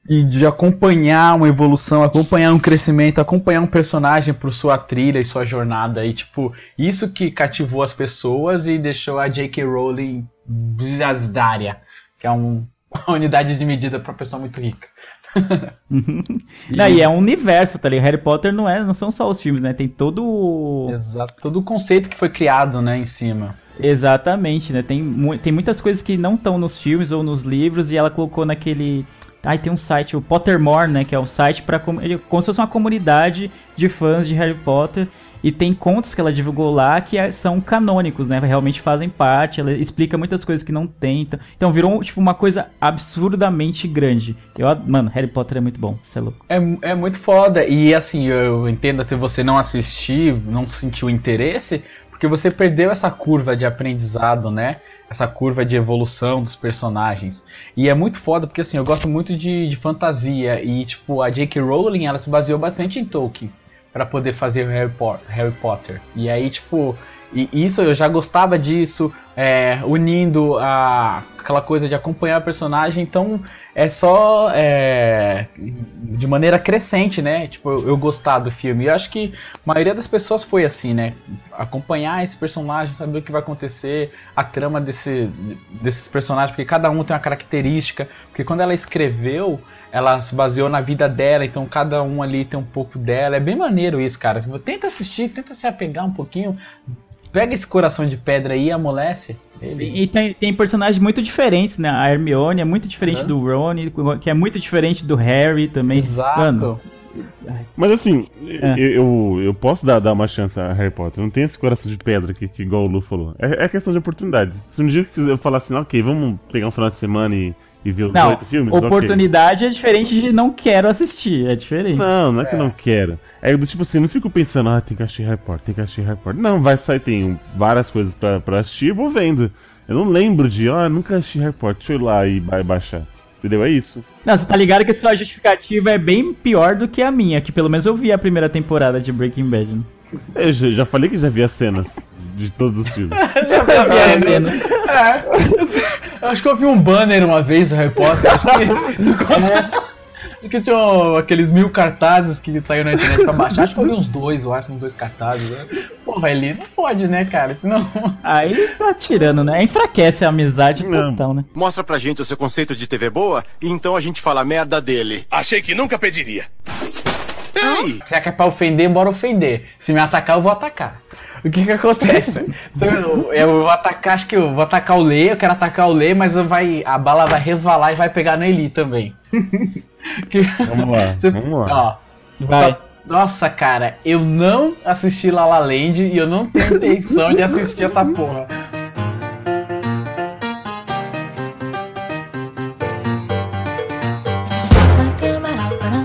e de acompanhar uma evolução, acompanhar um crescimento, acompanhar um personagem por sua trilha e sua jornada. E, tipo, isso que cativou as pessoas e deixou a J.K. Rowling bizardária, que é um- [laughs] uma unidade de medida pra pessoa muito rica. Não, e é um universo, tá ligado? Harry Potter não, é, não são só os filmes, né? Tem todo o. Exato. Todo o conceito que foi criado, né, em cima. Exatamente, né? Tem, mu- tem muitas coisas que não estão nos filmes ou nos livros e ela colocou naquele. Ai, tem um site, o Pottermore, né? Que é um site para como se fosse uma comunidade de fãs de Harry Potter. E tem contos que ela divulgou lá que é- são canônicos, né? Realmente fazem parte. Ela explica muitas coisas que não tem. Então, então virou tipo uma coisa absurdamente grande. Eu, mano, Harry Potter é muito bom. Você é louco. É, é muito foda. E assim, eu entendo até você não assistir, não sentiu interesse, porque você perdeu essa curva de aprendizado, né? Essa curva de evolução dos personagens. E é muito foda, porque assim, eu gosto muito de, de fantasia. E, tipo, a J.K. Rowling, ela se baseou bastante em Tolkien. Pra poder fazer o Harry, Po- Harry Potter. E aí, tipo, e isso eu já gostava disso, é, unindo a, aquela coisa de acompanhar o personagem, então é só é, de maneira crescente, né? Tipo, eu, eu gostar do filme. Eu acho que a maioria das pessoas foi assim, né? Acompanhar esse personagem, saber o que vai acontecer, a trama desse, desses personagens, porque cada um tem uma característica. Porque quando ela escreveu, ela se baseou na vida dela, então cada um ali tem um pouco dela. É bem maneiro isso, cara. Tenta assistir, tenta se apegar um pouquinho. Pega esse coração de pedra aí e amolece. Ele... E tem, tem personagens muito diferentes, né? A Hermione é muito diferente Uhum. do Ron, que é muito diferente do Harry também. Exato. Mano, Mas assim, É. eu, eu, posso dar, dar uma chance a Harry Potter. Eu não tenho esse coração de pedra que, que igual o Lu falou. É, é questão de oportunidade. Se um dia eu falar assim, ok, vamos pegar um final de semana e, e ver os não, oito filmes, oportunidade é diferente de não quero assistir, é diferente. Não, não é que eu não quero. É do tipo assim, não fico pensando, ah, tem que assistir Harry Potter, tem que assistir Harry Potter. Não, vai sair, tem várias coisas pra, pra assistir, vou vendo. Eu não lembro de, ó, nunca assisti Harry Potter, deixa eu ir lá e ba- baixar. Entendeu? É isso. Não, você tá ligado que a sua justificativa é bem pior do que a minha, que pelo menos eu vi a primeira temporada de Breaking Bad. né? Eu já, falei que já vi as cenas de todos os filmes. [laughs] Já pensou, [laughs] né? É. Eu acho que eu vi um banner uma vez do Harry Potter. Acho que, acho que tinha aqueles mil cartazes que saíram na internet pra baixar. Acho que eu vi uns dois, eu acho, uns dois cartazes. Porra, ele não pode, né, cara? Senão. Aí tá tirando, né? Enfraquece a amizade total, né? Mostra pra gente o seu conceito de TV boa e então a gente fala merda dele. Achei que nunca pediria. Ei! Já que é pra ofender, bora ofender. Se me atacar, eu vou atacar. O que que acontece? [laughs] Então, eu, eu vou atacar, acho que eu vou atacar o Lê, eu quero atacar o Lê, mas vai, a bala vai resvalar e vai pegar no Eli também. [laughs] Que- Vamos lá, Você- vamos lá. Ó, Vai. Nossa, cara, eu não assisti La La Land e eu não tenho intenção de assistir essa porra.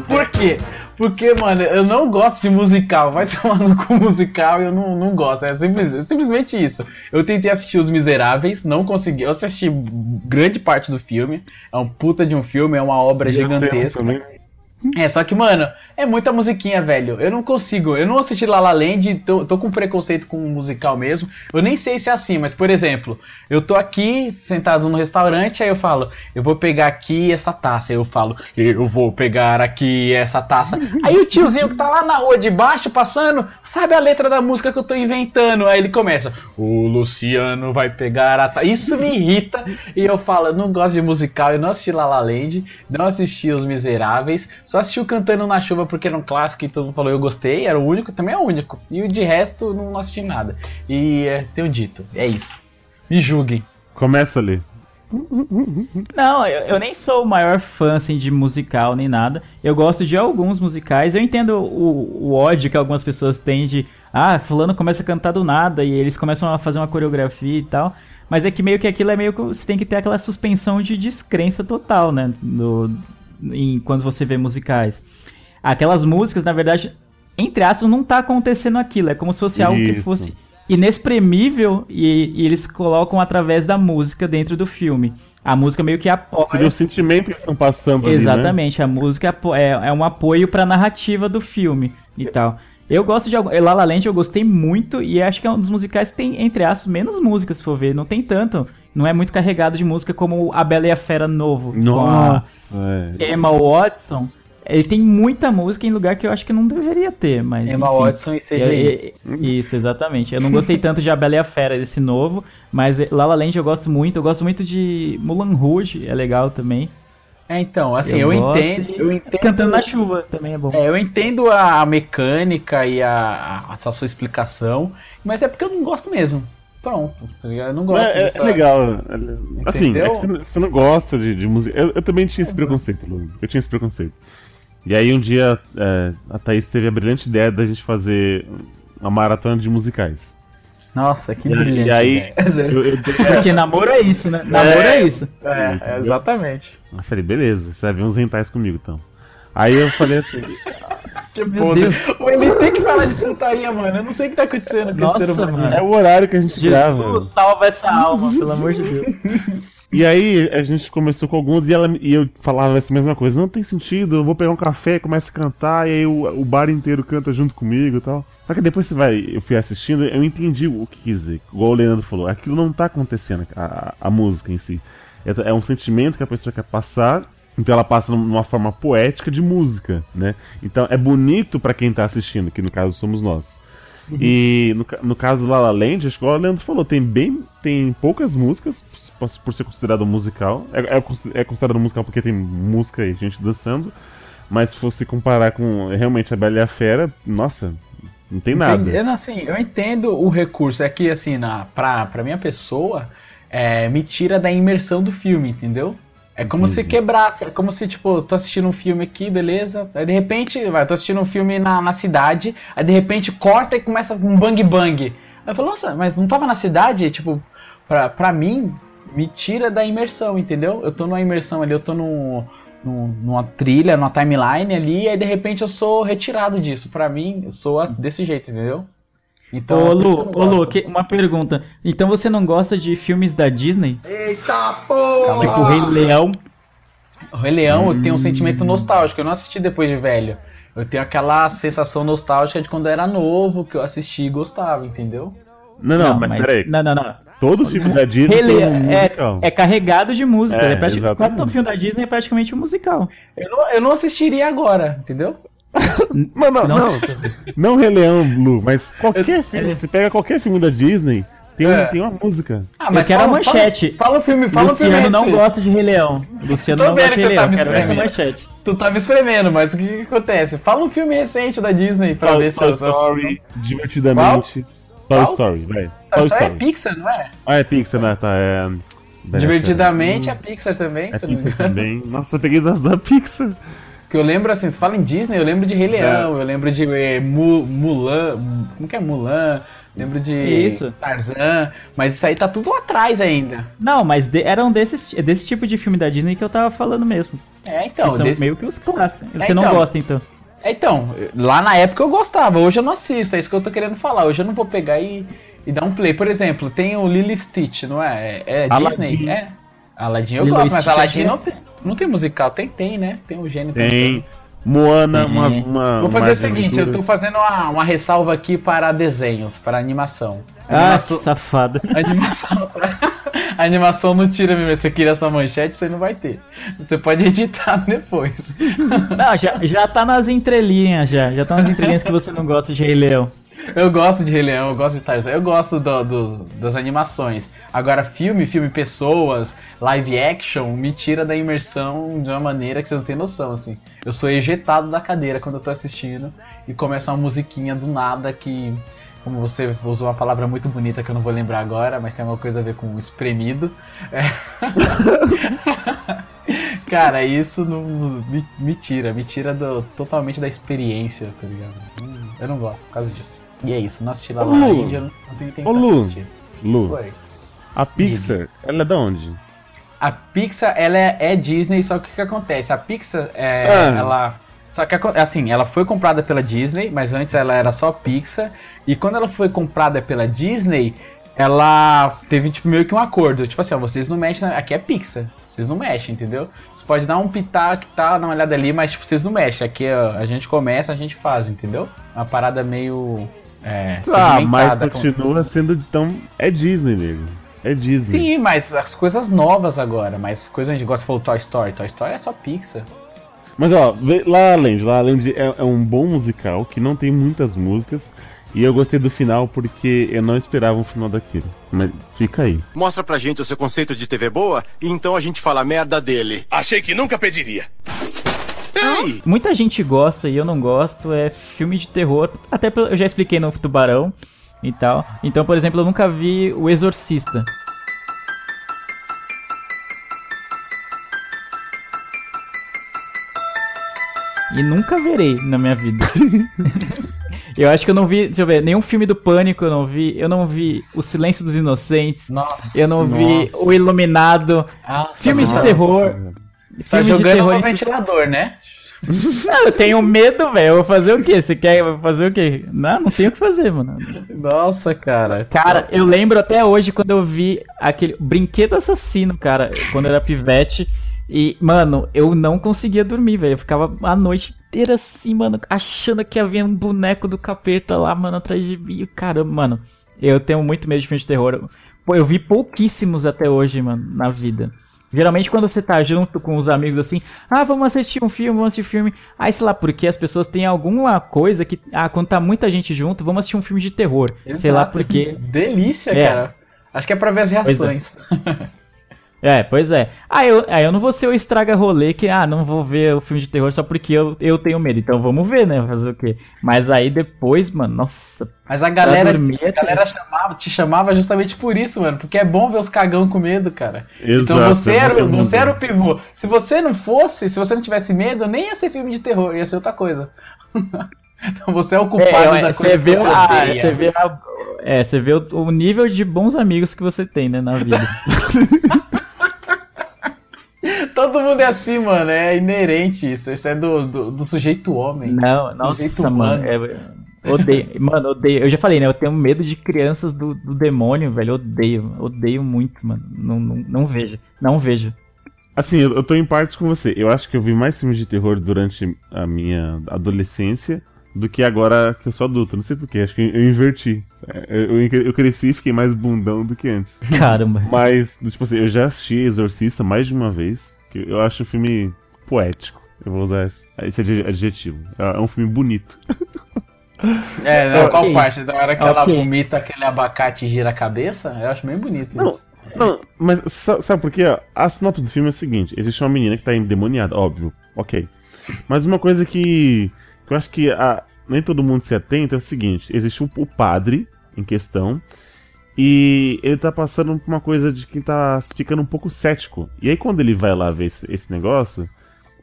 Por quê? Porque, mano, eu não gosto de musical. Vai [laughs] tomar no cu musical e eu não, não gosto. É, simples, é simplesmente isso. Eu tentei assistir Os Miseráveis, não consegui. Eu assisti grande parte do filme. É um puta de um filme, é uma obra cenas gigantesca. É, só que, mano, é muita musiquinha, velho. Eu não consigo. Eu não assisti La La Land, tô, tô com preconceito com musical mesmo. Eu nem sei se é assim, mas, por exemplo, eu tô aqui sentado no restaurante, aí eu falo, eu vou pegar aqui essa taça. Aí eu falo, eu vou pegar aqui essa taça. [laughs] Aí o tiozinho que tá lá na rua de baixo passando, sabe a letra da música que eu tô inventando. Aí ele começa, o Luciano vai pegar a taça. Isso me irrita. E eu falo, eu não gosto de musical, eu não assisti La La Land, não assisti Os Miseráveis, só assisti o Cantando na Chuva porque era um clássico e todo mundo falou eu gostei, era o único, também é o único. E o de resto não assisti nada. E é, tenho dito, é isso. Me julguem. Começa ali. Não, eu, eu nem sou o maior fã assim, de musical nem nada. Eu gosto de alguns musicais. Eu entendo o, o ódio que algumas pessoas têm de. Ah, fulano começa a cantar do nada e eles começam a fazer uma coreografia e tal. Mas é que meio que aquilo é meio que você tem que ter aquela suspensão de descrença total, né? No, em, quando você vê musicais. Aquelas músicas, na verdade, entre aspas, não tá acontecendo aquilo. É como se fosse algo que fosse inexprimível e, e eles colocam através da música dentro do filme. A música meio que apoia. Seria o sentimento que estão passando ali, né? Exatamente, a música apo- é, é um apoio pra narrativa do filme e tal. Eu gosto de algum. La La Land eu gostei muito e acho que é um dos musicais que tem, entre aspas, menos músicas, se for ver. Não tem tanto. Não é muito carregado de música como A Bela e a Fera novo. a Nossa, é. Emma Watson. Ele tem muita música em lugar que eu acho que não deveria ter, mas. Emma enfim. Watson e CGI. É, é, Isso, exatamente. Eu não gostei [laughs] tanto de A Bela e a Fera, desse novo, mas La La Land eu gosto muito. Eu gosto muito de Mulan Rouge, é legal também. É, então, assim, eu, gosto entendo. Eu entendo. Cantando na chuva também é bom. É, eu entendo a mecânica e a, a- essa sua explicação, mas é porque eu não gosto mesmo. Pronto, tá ligado? Eu não gosto É, é- dessa- é legal. é- Assim, Entendeu? é que você, não- gosta de, de música. Eu, eu também tinha esse preconceito, Lu. Eu tinha esse preconceito. E aí um dia é, a Thaís teve a brilhante ideia da gente fazer uma maratona de musicais. Nossa, que E, brilhante. e aí eu, eu, [laughs] Porque namoro é isso, né? Namoro é, isso. É, é, exatamente. eu falei, beleza, você vai ver uns rentais comigo então. Aí eu falei assim, [laughs] Que Meu podre. Deus. Ele tem que falar de putaria, mano. Eu não sei o que tá acontecendo com Nossa, esse ser humano. mano. é o horário que a gente grava. Jesus, salva essa alma, pelo amor de Deus. [laughs] E aí a gente começou com alguns e, ela, e eu falava essa mesma coisa. Não tem sentido, eu vou pegar um café, começa a cantar, e aí o, o bar inteiro canta junto comigo e tal. Só que depois você vai, eu fui assistindo, eu entendi o que quis dizer. Igual o Leandro falou, aquilo não tá acontecendo, a, a música em si. É, é um sentimento que a pessoa quer passar então ela passa numa forma poética de música, né? Então é bonito para quem tá assistindo, que no caso somos nós. E no, no caso do La La Land, acho que o Leandro falou, tem bem tem poucas músicas por, por ser considerado musical. É, é, é, considerado musical porque tem música e gente dançando. Mas se fosse comparar com realmente a Bela e a Fera, nossa, não tem nada. Entendo, assim, eu entendo o recurso. É que assim, na, pra, pra minha pessoa, é, me tira da imersão do filme, entendeu? É como Entendi. se quebrasse, é como se, tipo, tô assistindo um filme aqui, beleza? Aí de repente, vai, tô assistindo um filme na, na cidade, aí de repente corta e começa um bang bang. Aí eu falo, nossa, mas não tava na cidade? Tipo, pra, pra mim, me tira da imersão, entendeu? Eu tô numa imersão ali, eu tô num, num, numa trilha, numa timeline ali, e aí de repente eu sou retirado disso. Pra mim, eu sou desse jeito, entendeu? Então, ô Lu, ô Lu, que, uma pergunta. Então você não gosta de filmes da Disney? Eita porra! Tipo Rei Leão? O Rei Leão hum. eu tenho um sentimento nostálgico, eu não assisti depois de velho. Eu tenho aquela sensação nostálgica de quando eu era novo, que eu assisti e gostava, entendeu? Não, não, não mas, mas peraí. Não, não, não. Todo filme da Disney Rei tem um é, é, carregado de música. É, é quase todo filme da Disney é praticamente um musical. Eu não, eu não assistiria agora, entendeu? Não, não, não. Não Rei Leão, Blue, mas qualquer filme, você pega qualquer filme da Disney, tem, é. tem uma música. Ah, mas eu quero fala, a manchete. Fala, fala o filme, fala Luciano o filme. não gosta de Rei Leão. Luciano não gosta de Rei tá Leão, quero essa manchete. Tu tá me espremendo, mas o que, que, acontece? Fala um filme recente da Disney pra Toy, ver se Toy Story, divertidamente. Toy Story, vai. Toy Story é Pixar, não é? Ah, é Pixar, né? Tá, é... Divertidamente é Pixar também, é se Pixar também. Nossa, eu peguei das da Pixar. Que eu lembro assim, você fala em Disney, eu lembro de Rei Leão, é. eu lembro de é, Mulan, como que é Mulan? Lembro de isso. Tarzan, mas isso aí tá tudo atrás ainda. Não, mas de, eram desses, desse tipo de filme da Disney que eu tava falando mesmo. É, então. são desse... meio que os clássicos. É, Você é, então, não gosta, então? É, então, lá na época eu gostava, hoje eu não assisto, é isso que eu tô querendo falar. Hoje eu não vou pegar e, e dar um play. Por exemplo, tem o Lily Stitch, não é? É, é Disney? É. Aladdin eu Lilo gosto, mas Aladdin não tem. Não tem musical, tem, tem, né? Tem o gênio. Tem. Moana, uma, uma. Vou fazer o seguinte, eu tô fazendo uma, uma ressalva aqui para desenhos, para animação. animação ah, safado. [laughs] Animação. a [laughs] animação não tira mesmo. Se você queria essa manchete, você não vai ter. Você pode editar [laughs] depois. Não, já, já tá nas entrelinhas, já. Já tá nas entrelinhas que você não gosta de Rei Leão. Eu gosto de Rei Leão, eu gosto de Tarzan, eu gosto do, do, das animações. Agora, filme, filme pessoas, live action, me tira da imersão de uma maneira que vocês não têm noção, assim. Eu sou ejetado da cadeira quando eu tô assistindo e começa uma musiquinha do nada que, como você usou uma palavra muito bonita que eu não vou lembrar agora, mas tem alguma coisa a ver com espremido. É. [laughs] Cara, isso não, me, me, tira, me tira do, totalmente da experiência, tá ligado? Hum, eu não gosto por causa disso. E é isso, não assisti lá na Índia, não tenho intenção Ô, Lu, de assistir. Lu, Oi. a Pixar, Diga. ela é da onde? A Pixar, ela é, é Disney, só que o que, que acontece? A Pixar, é, ah. ela... Só que, assim, ela foi comprada pela Disney, mas antes ela era só Pixar. E quando ela foi comprada pela Disney, ela teve, tipo, meio que um acordo. Tipo assim, ó, vocês não mexem, aqui é Pixar. Vocês não mexem, entendeu? Você pode dar um pitaco e tal, dar uma olhada ali, mas, tipo, vocês não mexem. Aqui ó, a gente começa, a gente faz, entendeu? Uma parada meio é, ah, mas continua com... sendo tão. É Disney, nego. É Disney. Sim, mas as coisas novas agora, mas coisas a gente gosta de falar Toy Story. Toy Story é só Pixar. Mas ó, lá além, lá além de é, é um bom musical que não tem muitas músicas. E eu gostei do final porque eu não esperava um final daquilo. Mas fica aí. Mostra pra gente o seu conceito de TV boa e então a gente fala merda dele. Achei que nunca pediria. Muita gente gosta e eu não gosto, é filme de terror. Até eu já expliquei no Tubarão e tal. Então, por exemplo, eu nunca vi O Exorcista. E nunca verei na minha vida. [laughs] eu acho que eu não vi, deixa eu ver, nenhum filme do Pânico eu não vi. Eu não vi O Silêncio dos Inocentes. Nossa, eu não nossa. vi O Iluminado. Nossa, filme nossa. de terror. Você tá jogando no ventilador, né? Não, eu tenho medo, velho. Eu vou fazer o quê? Você quer fazer o quê? Não, não tenho o que fazer, mano. Nossa, cara. Cara, eu lembro até hoje quando eu vi aquele brinquedo assassino, cara, quando eu era pivete. E, mano, eu não conseguia dormir, velho. Eu ficava a noite inteira assim, mano, achando que havia um boneco do capeta lá, mano, atrás de mim. Caramba, mano. Eu tenho muito medo de filme de terror. Pô, eu vi pouquíssimos até hoje, mano, na vida. Geralmente quando você tá junto com os amigos assim, ah, vamos assistir um filme, vamos assistir um filme. Aí, sei lá, porque as pessoas têm alguma coisa que, ah, quando tá muita gente junto, vamos assistir um filme de terror. Sei lá Exato. porque. Delícia, É. cara. Acho que é pra ver as reações. É, [laughs] pois é. Ah, eu, aí eu não vou ser o estraga rolê que, ah, não vou ver o filme de terror só porque eu, eu tenho medo. Então vamos ver, né? Fazer o quê? Mas aí depois, mano, nossa. Mas a galera, dormir é a galera chamava, te chamava justamente por isso, mano. Porque é bom ver os cagão com medo, cara. Exato, então você é era, você era o pivô. Se você não fosse, se você não tivesse medo, nem ia ser filme de terror, ia ser outra coisa. [laughs] então você é o culpado É, da é, coisa você que vê, você a, odeia. você vê, a- é, você vê o, o nível de bons amigos que você tem, né, na vida. [laughs] [laughs] Todo mundo é assim, mano. É inerente isso. Isso é do, do, do sujeito homem. Não, Sujeito nossa, mano. humano. é- odeio. [laughs] Mano, odeio. Eu já falei, né? Eu tenho medo de crianças do, do demônio, velho. Odeio. Odeio muito, mano. Não, não, não vejo. Não vejo. Assim, eu, eu tô em partes com você. Eu acho que eu vi mais filmes de terror durante a minha adolescência do que agora que eu sou adulto. Não sei porquê, acho que eu inverti. É, Eu, eu, eu cresci e fiquei mais bundão do que antes. [laughs] Caramba. Mas, tipo assim, eu já assisti Exorcista mais de uma vez. Que eu acho o filme poético. Eu vou usar esse, esse adje- adjetivo. É é um filme bonito. É, [laughs] não, qual Ok. parte? Da hora que ela Ok. vomita aquele abacate e gira a cabeça? Eu acho bem bonito Não. isso. Não, mas sa- sabe por quê? A sinopse do filme é o seguinte: existe uma menina que tá endemoniada, óbvio, ok. Mas uma coisa que, que eu acho que a- nem todo mundo se atenta é o seguinte: existe o padre em questão e ele tá passando por uma coisa de que tá ficando um pouco cético. E aí, quando ele vai lá ver esse, esse negócio,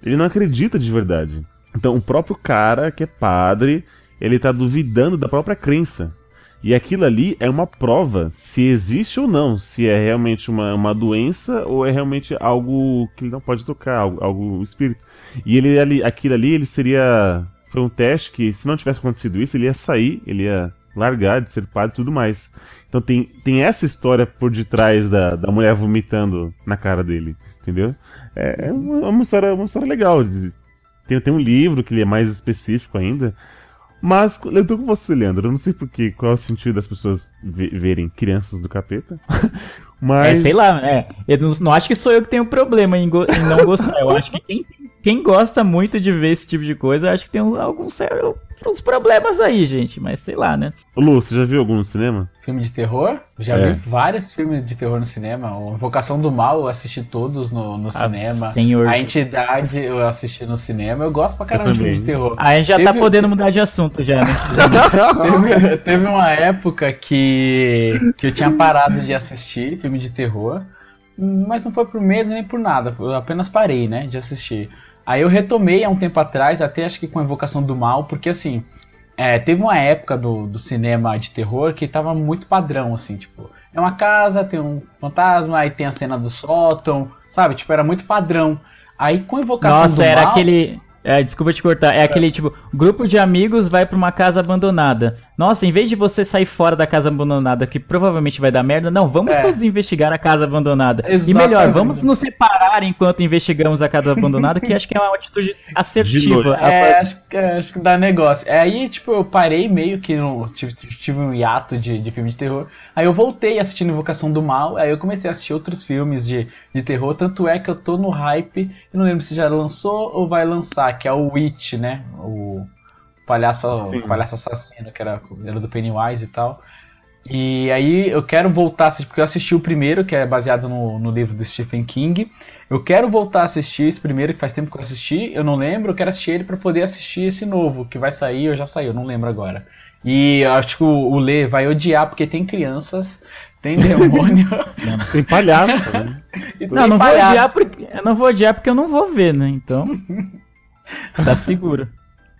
ele não acredita de verdade. Então, o próprio cara que é padre, ele tá duvidando da própria crença. E aquilo ali é uma prova se existe ou não, se é realmente uma, uma doença ou é realmente algo que ele não pode tocar, algo, algo espírito. E ele ali, aquilo ali, ele seria. Foi um teste que, se não tivesse acontecido isso, ele ia sair, ele ia largar de ser padre e tudo mais. Então tem, tem essa história por detrás da, da mulher vomitando na cara dele, entendeu? É, é uma, uma história, uma história legal. Tem, tem um livro que ele é mais específico ainda. Mas eu tô com você, Leandro. Eu não sei porque, qual é o sentido das pessoas ve- verem crianças do capeta. [laughs] É, Mas. sei lá, é. Eu não, não acho que sou eu que tenho problema em, em não gostar. Eu acho que quem, quem gosta muito de ver esse tipo de coisa, acho que tem alguns sérios uns problemas aí, gente. Mas sei lá, né? Ô, Lu, você já viu algum no cinema? Filme de terror? Já É. vi vários filmes de terror no cinema. O Invocação do Mal eu assisti todos no, no Ah, cinema. senhor. A Entidade eu assisti no cinema. Eu gosto pra caramba de filme de terror. A gente já tá Teve- podendo mudar de assunto já, né? [laughs] teve, teve uma época que, que eu tinha parado de assistir filme de terror, mas não foi por medo nem por nada, eu apenas parei, né, de assistir. Aí eu retomei há um tempo atrás, até acho que com a Invocação do Mal, porque assim, é, teve uma época do, do cinema de terror que tava muito padrão, assim, tipo, é uma casa, tem um fantasma, aí tem a cena do sótão, sabe, tipo, era muito padrão. Aí com a Invocação do Nossa, era Mal... aquele. É, desculpa te cortar. É aquele tipo, grupo de amigos vai pra uma casa abandonada. Nossa, em vez de você sair fora da casa abandonada, que provavelmente vai dar merda, não, vamos É. todos investigar a casa abandonada. E Exatamente. melhor, vamos nos separar enquanto investigamos a casa abandonada, que acho que é uma atitude [laughs] De assertiva. É, acho que, acho que dá negócio. É, Aí, tipo, eu parei meio que no. Tive, tive um hiato de, de filme de terror. Aí eu voltei assistindo Invocação do Mal. Aí eu comecei a assistir outros filmes de, de terror. Tanto é que eu tô no hype. Eu não lembro se já lançou ou vai lançar, que é o Witch, né? O palhaço, Sim. o palhaço assassino, que era, era do Pennywise e tal. E aí eu quero voltar a assistir, porque eu assisti o primeiro, que é baseado no, no livro do Stephen King. Eu quero voltar a assistir esse primeiro, que faz tempo que eu assisti, eu não lembro, eu quero assistir ele pra poder assistir esse novo, que vai sair, ou já saiu, eu não lembro agora. E eu acho que o, o Lê vai odiar, porque tem crianças, tem [laughs] demônio. Tem palhaço, né? [laughs] Não, tem não vou palhaço. odiar porque. Eu não vou odiar porque eu não vou ver, né? Então. [laughs] Tá seguro.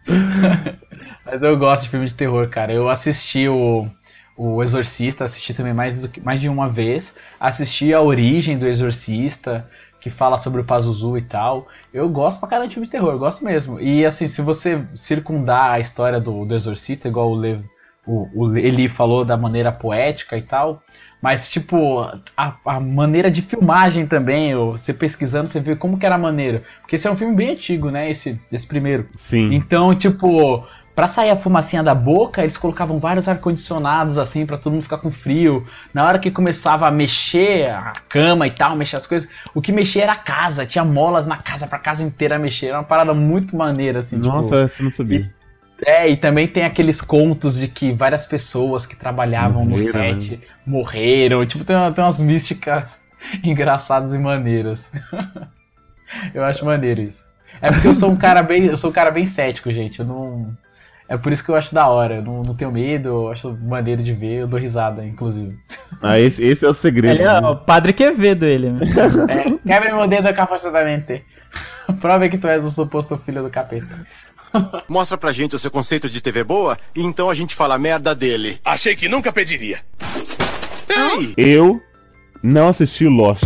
[laughs] Mas eu gosto de filme de terror, cara. Eu assisti o, o Exorcista, assisti também mais, do mais de uma vez. Assisti a origem do Exorcista, que fala sobre o Pazuzu e tal. Eu gosto pra caramba de filme de terror, gosto mesmo. E assim, se você circundar a história do, do Exorcista, igual o, Le, o, o Eli falou da maneira poética e tal, mas, tipo, a, a, maneira de filmagem também, você pesquisando, você vê como que era a maneira. Porque esse é um filme bem antigo, né? Esse, esse primeiro. Sim. Então, tipo, Pra sair a fumacinha da boca, eles colocavam vários ar-condicionados assim para todo mundo ficar com frio. Na hora que começava a mexer a cama e tal, mexer as coisas, o que mexia era a casa, tinha molas na casa pra casa inteira mexer. Era uma parada muito maneira assim, Nossa, tipo, eu não sabia. É, e também tem aqueles contos de que várias pessoas que trabalhavam no Morreram, set né? morreram. Tipo, tem, tem umas místicas [laughs] engraçadas e maneiras. [laughs] eu acho maneiro isso. É porque eu sou um cara bem. Eu sou um cara bem cético, gente. Eu não. É por isso que eu acho da hora. Eu não, não tenho medo, eu acho maneiro de ver, eu dou risada, inclusive. Ah, esse, esse é o segredo. Ele é né? o Padre Quevedo, ele. né? É, quebra meu dedo capacitamente. [laughs] Prove que tu és o suposto filho do capeta. [laughs] Mostra pra gente o seu conceito de TV boa e então a gente fala merda dele. Achei que nunca pediria. Ei! Eu não assisti Lost.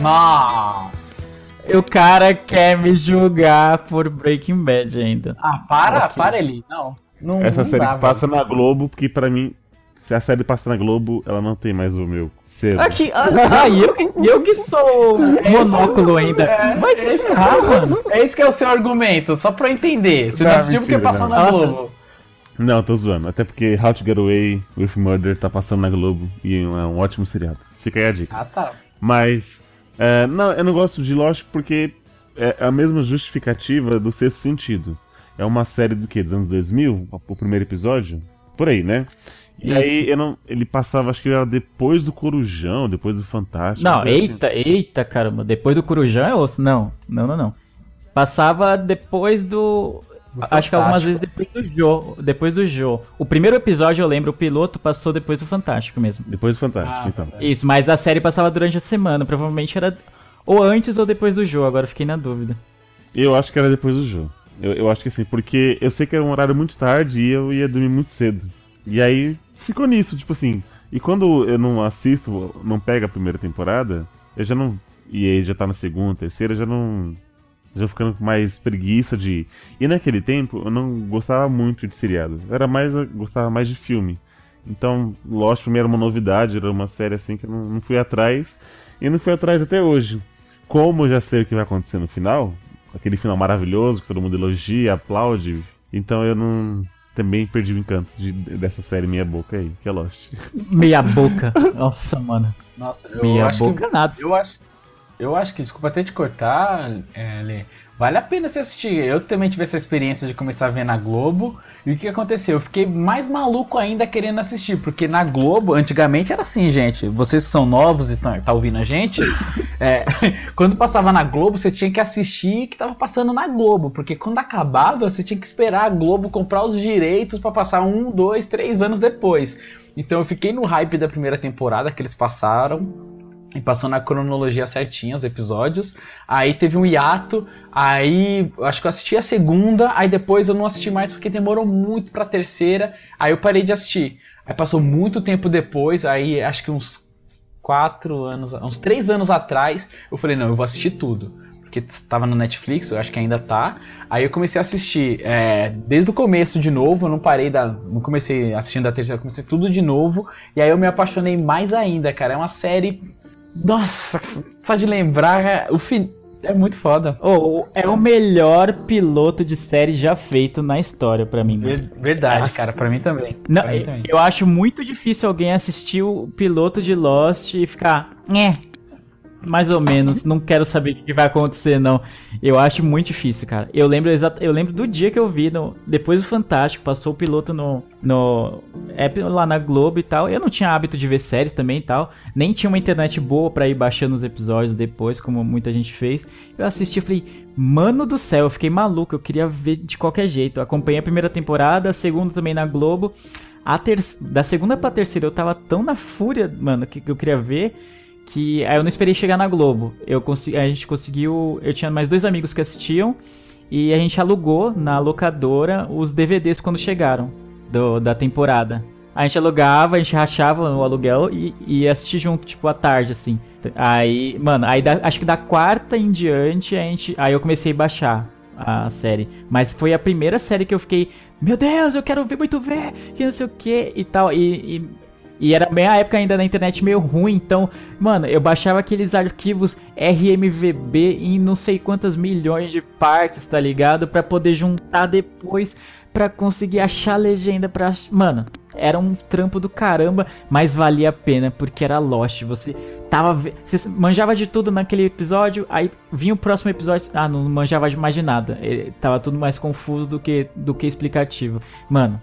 Nossa! O cara quer me julgar por Breaking Bad ainda. Ah, para, para ali. Não. não Essa não série dá, que passa na Globo, porque pra mim, se a série passa na Globo, ela não tem mais o meu ser. Aqui, ah, eu, eu que sou monóculo ainda. Mas É isso, ah, mano. é isso que é o seu argumento, só pra eu entender. Você não Não, assistiu porque mentira, passou não. na Nossa. Globo. Não, tô zoando. Até porque How to Get Away with Murder tá passando na Globo e é um ótimo seriado. Fica aí a dica. Ah, tá. Mas, é, não, eu não gosto de Lost porque é a mesma justificativa do Sexto Sentido. É uma série do que? Dos anos 2000? O primeiro episódio? Por aí, né? E Isso. aí eu não, ele passava, acho que era depois do Corujão, depois do Fantástico. Não, uma coisa assim. eita, eita, caramba. Depois do Corujão é osso. Não, não, não, não. Passava depois do. Acho que algumas vezes depois do Jô. Depois do Jô. O primeiro episódio, eu lembro, o piloto passou depois do Fantástico mesmo. Depois do Fantástico, Ah, então. é. Isso, mas a série passava durante a semana. Provavelmente era ou antes ou depois do Jô, agora eu fiquei na dúvida. Eu acho que era depois do jogo. Eu, eu acho que assim, porque eu sei que era um horário muito tarde e eu ia dormir muito cedo. E aí ficou nisso, tipo assim. E quando eu não assisto, não pega a primeira temporada, eu já não. E aí já tá na segunda, terceira, já não. Já ficando com mais preguiça de. E naquele tempo eu não gostava muito de seriado. Eu era mais. eu gostava mais de filme. Então, Lost pra mim era uma novidade, era uma série assim que eu não, não fui atrás. E não fui atrás até hoje. Como eu já sei o que vai acontecer no final, aquele final maravilhoso que todo mundo elogia, aplaude, então eu não. Também perdi o encanto de- dessa série Minha Boca aí, que é Lost. Meia boca. [laughs] Nossa, mano. Nossa, eu Meia acho boca que, nada. eu acho, eu acho que, desculpa até te cortar, é, Lê, vale a pena você assistir. Eu também tive essa experiência de começar a ver na Globo, e o que aconteceu? Eu fiquei mais maluco ainda querendo assistir, porque na Globo, antigamente era assim, gente, vocês que são novos e tá, tá ouvindo a gente, [laughs] é, [laughs] quando passava na Globo, você tinha que assistir que tava passando na Globo, porque quando acabava, você tinha que esperar a Globo comprar os direitos pra passar um, dois, três anos depois. Então eu fiquei no hype da primeira temporada que eles passaram. E passou na cronologia certinha os episódios. Aí teve um hiato. Aí acho que eu assisti a segunda. Aí depois eu não assisti mais porque demorou muito pra terceira. Aí eu parei de assistir. Aí passou muito tempo depois. Aí acho que uns quatro anos, uns três anos atrás, eu falei, não, eu vou assistir tudo. Porque estava no Netflix, eu acho que ainda tá. Aí eu comecei a assistir é, desde o começo de novo, eu não parei da. Não comecei assistindo da terceira, comecei tudo de novo. E aí eu me apaixonei mais ainda, cara. É uma série. Nossa, só de lembrar, o fim. É muito foda. Oh, é o melhor piloto de série já feito na história pra mim. mano. Ver- Verdade, Nossa. cara, pra mim também. Não, mim também. eu acho muito difícil alguém assistir o piloto de Lost e ficar. É. Mais ou menos, não quero saber o que vai acontecer, não. Eu acho muito difícil, cara. Eu lembro exato, eu lembro do dia que eu vi, no, depois do Fantástico, passou o piloto no, no app lá na Globo e tal. Eu não tinha hábito de ver séries também e tal. Nem tinha uma internet boa pra ir baixando os episódios depois, como muita gente fez. Eu assisti e falei, mano do céu, eu fiquei maluco. Eu queria ver de qualquer jeito. Acompanhei a primeira temporada, a segunda também na Globo. A ter... Da segunda pra terceira eu tava tão na fúria, mano, que, que eu queria ver, que aí eu não esperei chegar na Globo. Eu consegui... A gente conseguiu. Eu tinha mais dois amigos que assistiam. e a gente alugou na locadora os DVDs quando chegaram do, da temporada. A gente alugava, a gente rachava o aluguel e, e assistir junto, tipo, à tarde, assim. Aí, mano, aí da, acho que da quarta em diante, a gente, aí eu comecei a baixar a série. Mas foi a primeira série que eu fiquei, meu Deus, eu quero ver muito ver, que não sei o que e tal. E, e, e era bem a época ainda da internet meio ruim, então, mano, eu baixava aqueles arquivos RMVB em não sei quantas milhões de partes, tá ligado? Pra poder juntar depois pra conseguir achar a legenda pra. Mano, era um trampo do caramba, mas valia a pena porque era Lost. Você tava. Você manjava de tudo naquele episódio, aí vinha o próximo episódio. Ah, não manjava mais de nada. Ele, tava tudo mais confuso do que, do que explicativo. Mano,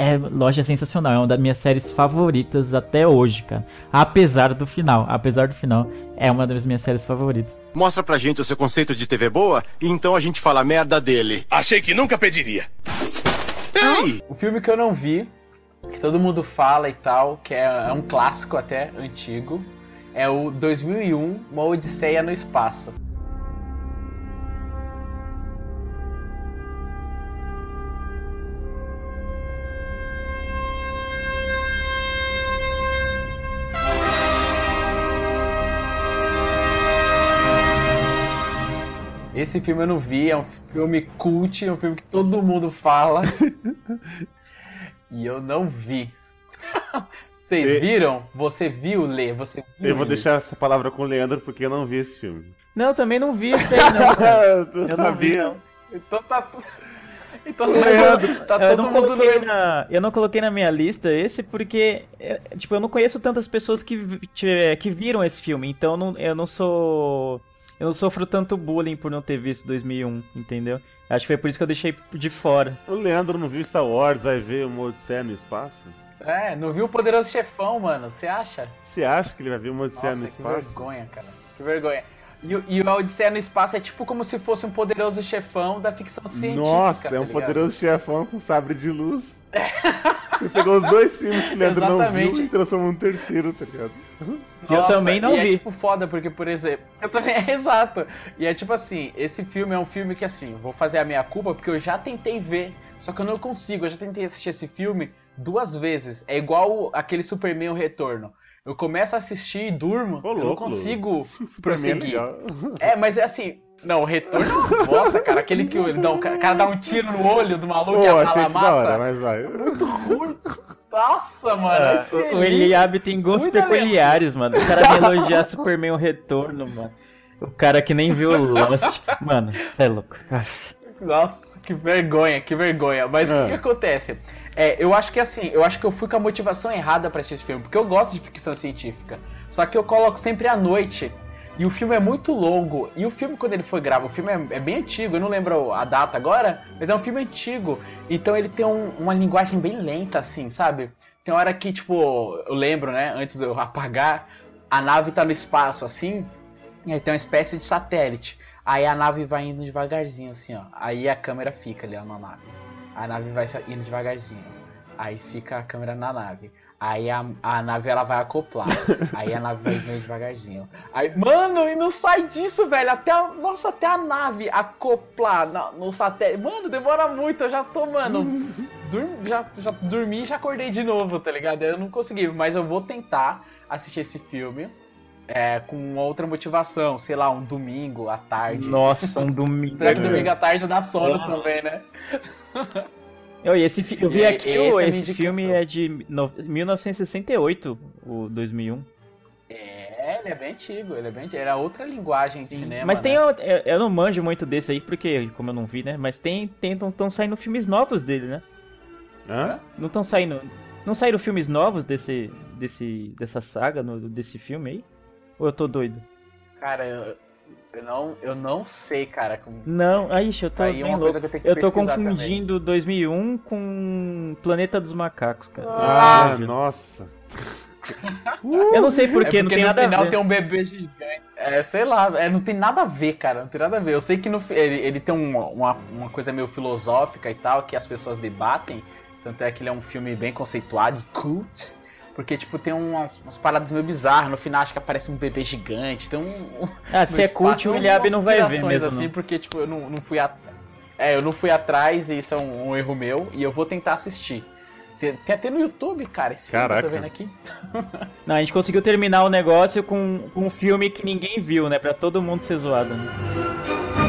é, é sensacional, é uma das minhas séries favoritas até hoje, cara. Apesar do final, apesar do final, é uma das minhas séries favoritas. Mostra pra gente o seu conceito de TV boa e então a gente fala merda dele. Achei que nunca pediria. Ei! O filme que eu não vi, que todo mundo fala e tal, que é, é um clássico até antigo, é o 2001, Uma Odisseia no Espaço. Esse filme eu não vi, é um filme cult, é um filme que todo mundo fala. [laughs] e eu não vi. [laughs] Vocês E- viram? Você viu, Lê? Você viu? Eu vou Lê? deixar essa palavra com o Leandro porque eu não vi esse filme. Não, eu também não vi isso aí, não. [laughs] eu Eu não vi, sabia. não. Então tá. tu- Então Leandro, tá eu, todo não mundo coloquei na, eu não coloquei na minha lista esse porque, é, tipo, eu não conheço tantas pessoas que, vi- que, que viram esse filme, então eu não, eu não sou. Eu não sofro tanto bullying por não ter visto 2001, entendeu? Acho que foi por isso que eu deixei de fora. O Leandro não viu Star Wars, vai ver uma Odisseia no espaço? É, não viu o Poderoso Chefão, mano? Você acha? Você acha que ele vai ver uma Odisseia Nossa, no que espaço? vergonha, cara. Que vergonha. E, o- e a Odisseia no Espaço é tipo como se fosse um poderoso chefão da ficção científica. Nossa, é tá um ligado? poderoso chefão com sabre de luz. [laughs] Você pegou os dois filmes que o Leandro não Exatamente. viu e transformou um terceiro, tá ligado? Eu Nossa, também não e vi. É tipo foda, porque, por exemplo. [laughs] Eu também, é exato. E é tipo assim, esse filme é um filme que, assim, vou fazer a minha culpa, porque eu já tentei ver, só que eu não consigo. Eu já tentei assistir esse filme duas vezes. É igual aquele Superman O Retorno. Eu começo a assistir e durmo, Ô, eu não consigo [laughs] é prosseguir. legal. É, mas é assim. Não, o retorno é uma bosta, cara. Aquele que ele dá, um- o cara dá um tiro no olho do maluco Pô, e a hora, massa. mas vai. Nossa, mano. Esse o Eliabe tem gostos peculiares, mano. O cara me elogiar Superman o Retorno, mano. O cara que nem viu o Lost. Mano, você é louco. Nossa, que vergonha, que vergonha. Mas o Ah. que, que acontece? É, eu acho que assim, eu acho que eu fui com a motivação errada pra assistir esse filme, porque eu gosto de ficção científica. Só que eu coloco sempre à noite. E o filme é muito longo. E o filme, quando ele foi gravado, o filme é, é bem antigo, eu não lembro a data agora, mas é um filme antigo. Então ele tem um- uma linguagem bem lenta, assim, sabe? Tem hora que, tipo, eu lembro, né, antes de eu [laughs] apagar, a nave tá no espaço, assim, e aí tem uma espécie de satélite. Aí a nave vai indo devagarzinho, assim, ó. Aí a câmera fica ali, ó, na nave. A nave vai indo devagarzinho. Aí fica a câmera na nave. Aí a, a nave ela vai acoplar. [laughs] Aí a nave vai indo devagarzinho. Aí, mano, e não sai disso, velho. Até a, nossa, até a nave acoplar na- no satélite. Mano, demora muito. Eu já tô, mano. [laughs] dur- já, já dormi e já acordei de novo, tá ligado? Eu não consegui. Mas eu vou tentar assistir esse filme. É, com outra motivação, sei lá, um domingo à tarde. Nossa, um [laughs] domingo. Apesar que domingo à tarde dá sono Ah. também, né? [laughs] Eu, esse, fi- eu vi E- aqui, é esse indicação. filme é de no- 1968, o 2001. É, ele é bem antigo, ele é bem antigo. Era outra linguagem de cinema. Mas tem, né? eu, eu não manjo muito desse aí, porque, como eu não vi, né? Mas tem, estão saindo filmes novos dele, né? Hã? Não estão saindo. Não saíram filmes novos desse, desse, dessa saga, no- desse filme aí? Ou eu tô doido? Cara, eu, eu não, eu não sei, cara. Como... Não, aí, eu tô Aí bem uma louco. coisa que eu tenho que Eu tô confundindo 2001 com Planeta dos Macacos, cara. Ah, Eu- nossa. [laughs] Eu não sei É porquê, não porque tem no nada a final ver. tem um bebê gigante. É, sei lá, é, não tem nada a ver, cara. Não tem nada a ver. Eu sei que no, ele, ele tem um- uma, uma coisa meio filosófica e tal, que as pessoas debatem. Tanto é que ele é um filme bem conceituado, cult. Porque, tipo, tem umas, umas paradas meio bizarras. No final, acho que aparece um bebê gigante. Tem um. Ah, se é cult, o Eliabe não vai ver mesmo. assim, não. porque, tipo, eu não, não fui a... É, eu não fui atrás e isso é um, um erro meu. E eu vou tentar assistir. Tem, tem até no YouTube, cara, esse filme que eu Caraca. tô vendo aqui. [laughs] Não, a gente conseguiu terminar o negócio com, com um filme que ninguém viu, né? Pra todo mundo ser zoado. Né?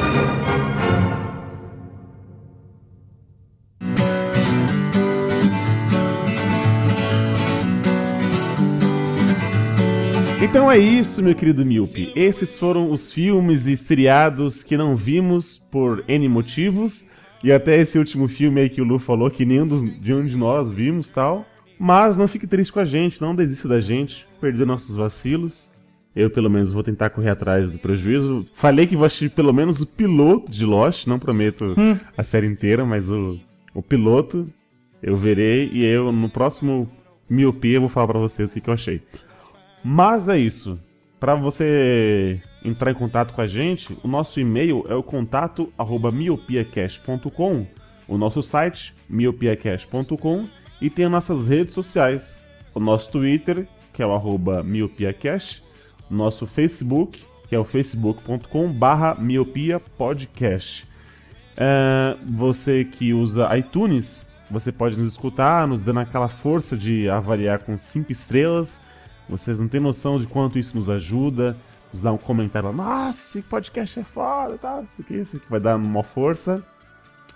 Então é isso, meu querido Miope. Esses foram os filmes e seriados que não vimos por N motivos. E até esse último filme aí que o Lu falou que nenhum dos, de um de nós vimos tal. Mas não fique triste com a gente, não desista da gente, perder nossos vacilos. Eu, pelo menos, vou tentar correr atrás do prejuízo. Falei que vou assistir pelo menos o piloto de Lost, não prometo a série inteira, mas o, o piloto eu verei e eu, no próximo Miopia, eu vou falar pra vocês o que, que eu achei. Mas é isso. Para você entrar em contato com a gente, o nosso e-mail é o contato arroba miopiacast.com, o nosso site miopiacast.com e tem as nossas redes sociais, o nosso Twitter, que é o arroba miopiacast, o nosso Facebook, que é o facebook.com barra miopiapodcast. É, você que usa iTunes, você pode nos escutar, nos dando aquela força de avaliar com 5 estrelas. Vocês não têm noção de quanto isso nos ajuda. Nos dá um comentário lá, nossa, esse podcast é foda, tá? Isso aqui, isso aqui vai dar uma força.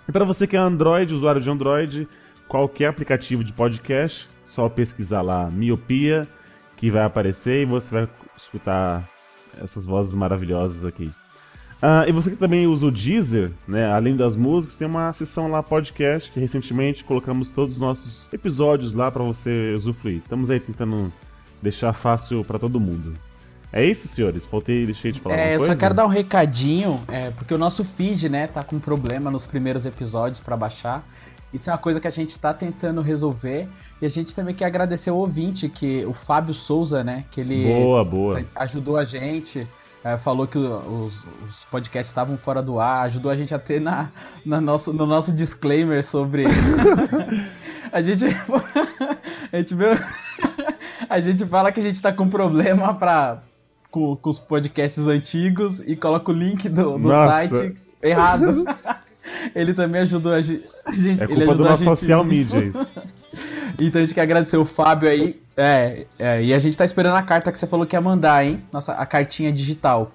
E para você que é Android, usuário de Android, qualquer aplicativo de podcast, só pesquisar lá Miopia, que vai aparecer e você vai escutar essas vozes maravilhosas aqui. Ah, e você que também usa o Deezer, né? Além das músicas, tem uma seção lá podcast que recentemente colocamos todos os nossos episódios lá para você usufruir. Estamos aí tentando deixar fácil para todo mundo. É isso, senhores? Faltei, deixei de falar É, eu coisa? só quero dar um recadinho, é, porque o nosso feed, né, tá com problema nos primeiros episódios pra baixar. Isso é uma coisa que a gente tá tentando resolver. E a gente também quer agradecer o ouvinte, que o Fábio Souza, né, que ele Boa, boa. ajudou a gente. é, falou que os, os podcasts estavam fora do ar, ajudou a gente a ter na, na nosso, no nosso disclaimer sobre. [laughs] [laughs] a gente. [laughs] a gente viu. A gente fala que a gente tá com problema pra, com, com os podcasts antigos e coloca o link do, do site errado. [laughs] Ele também ajudou a gente. É ele culpa do ajudou a nosso gente social media. isso. [laughs] Então a gente quer agradecer o Fábio aí. É, é, e a gente tá esperando a carta que você falou que ia mandar, hein? Nossa, a cartinha digital.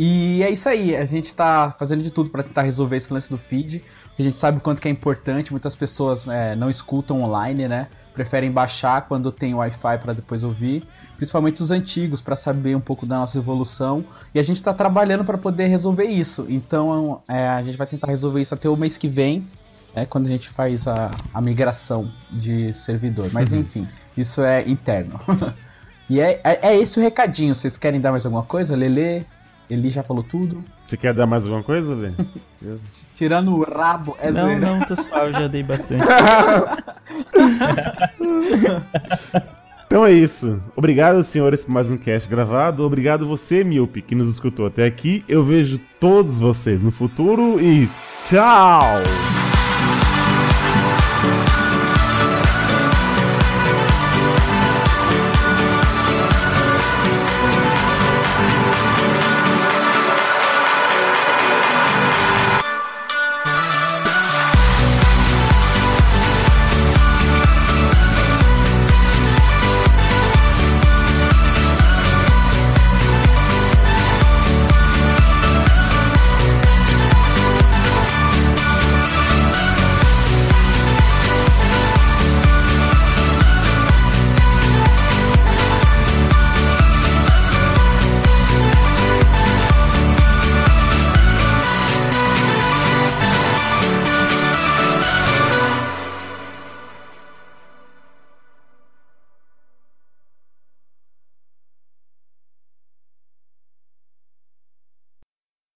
E é isso aí, a gente tá fazendo de tudo pra tentar resolver esse lance do feed. A gente sabe o quanto que é importante, muitas pessoas é, não escutam online, né? Preferem baixar quando tem Wi-Fi pra depois ouvir, principalmente os antigos, pra saber um pouco da nossa evolução. E a gente tá trabalhando pra poder resolver isso. Então é, a gente vai tentar resolver isso até o mês que vem, é quando a gente faz a, a migração de servidor. Mas enfim, isso é interno. [laughs] e é, é, é esse o recadinho. Vocês querem dar mais alguma coisa? Lele, Eli já falou tudo. Você quer dar mais alguma coisa, Lê? [laughs] Tirando o rabo, é Não, zoeira. não, tô suave, já dei bastante. [laughs] Então é isso. Obrigado, senhores, por mais um cast gravado. Obrigado você, Miope, que nos escutou até aqui. Eu vejo todos vocês no futuro e tchau!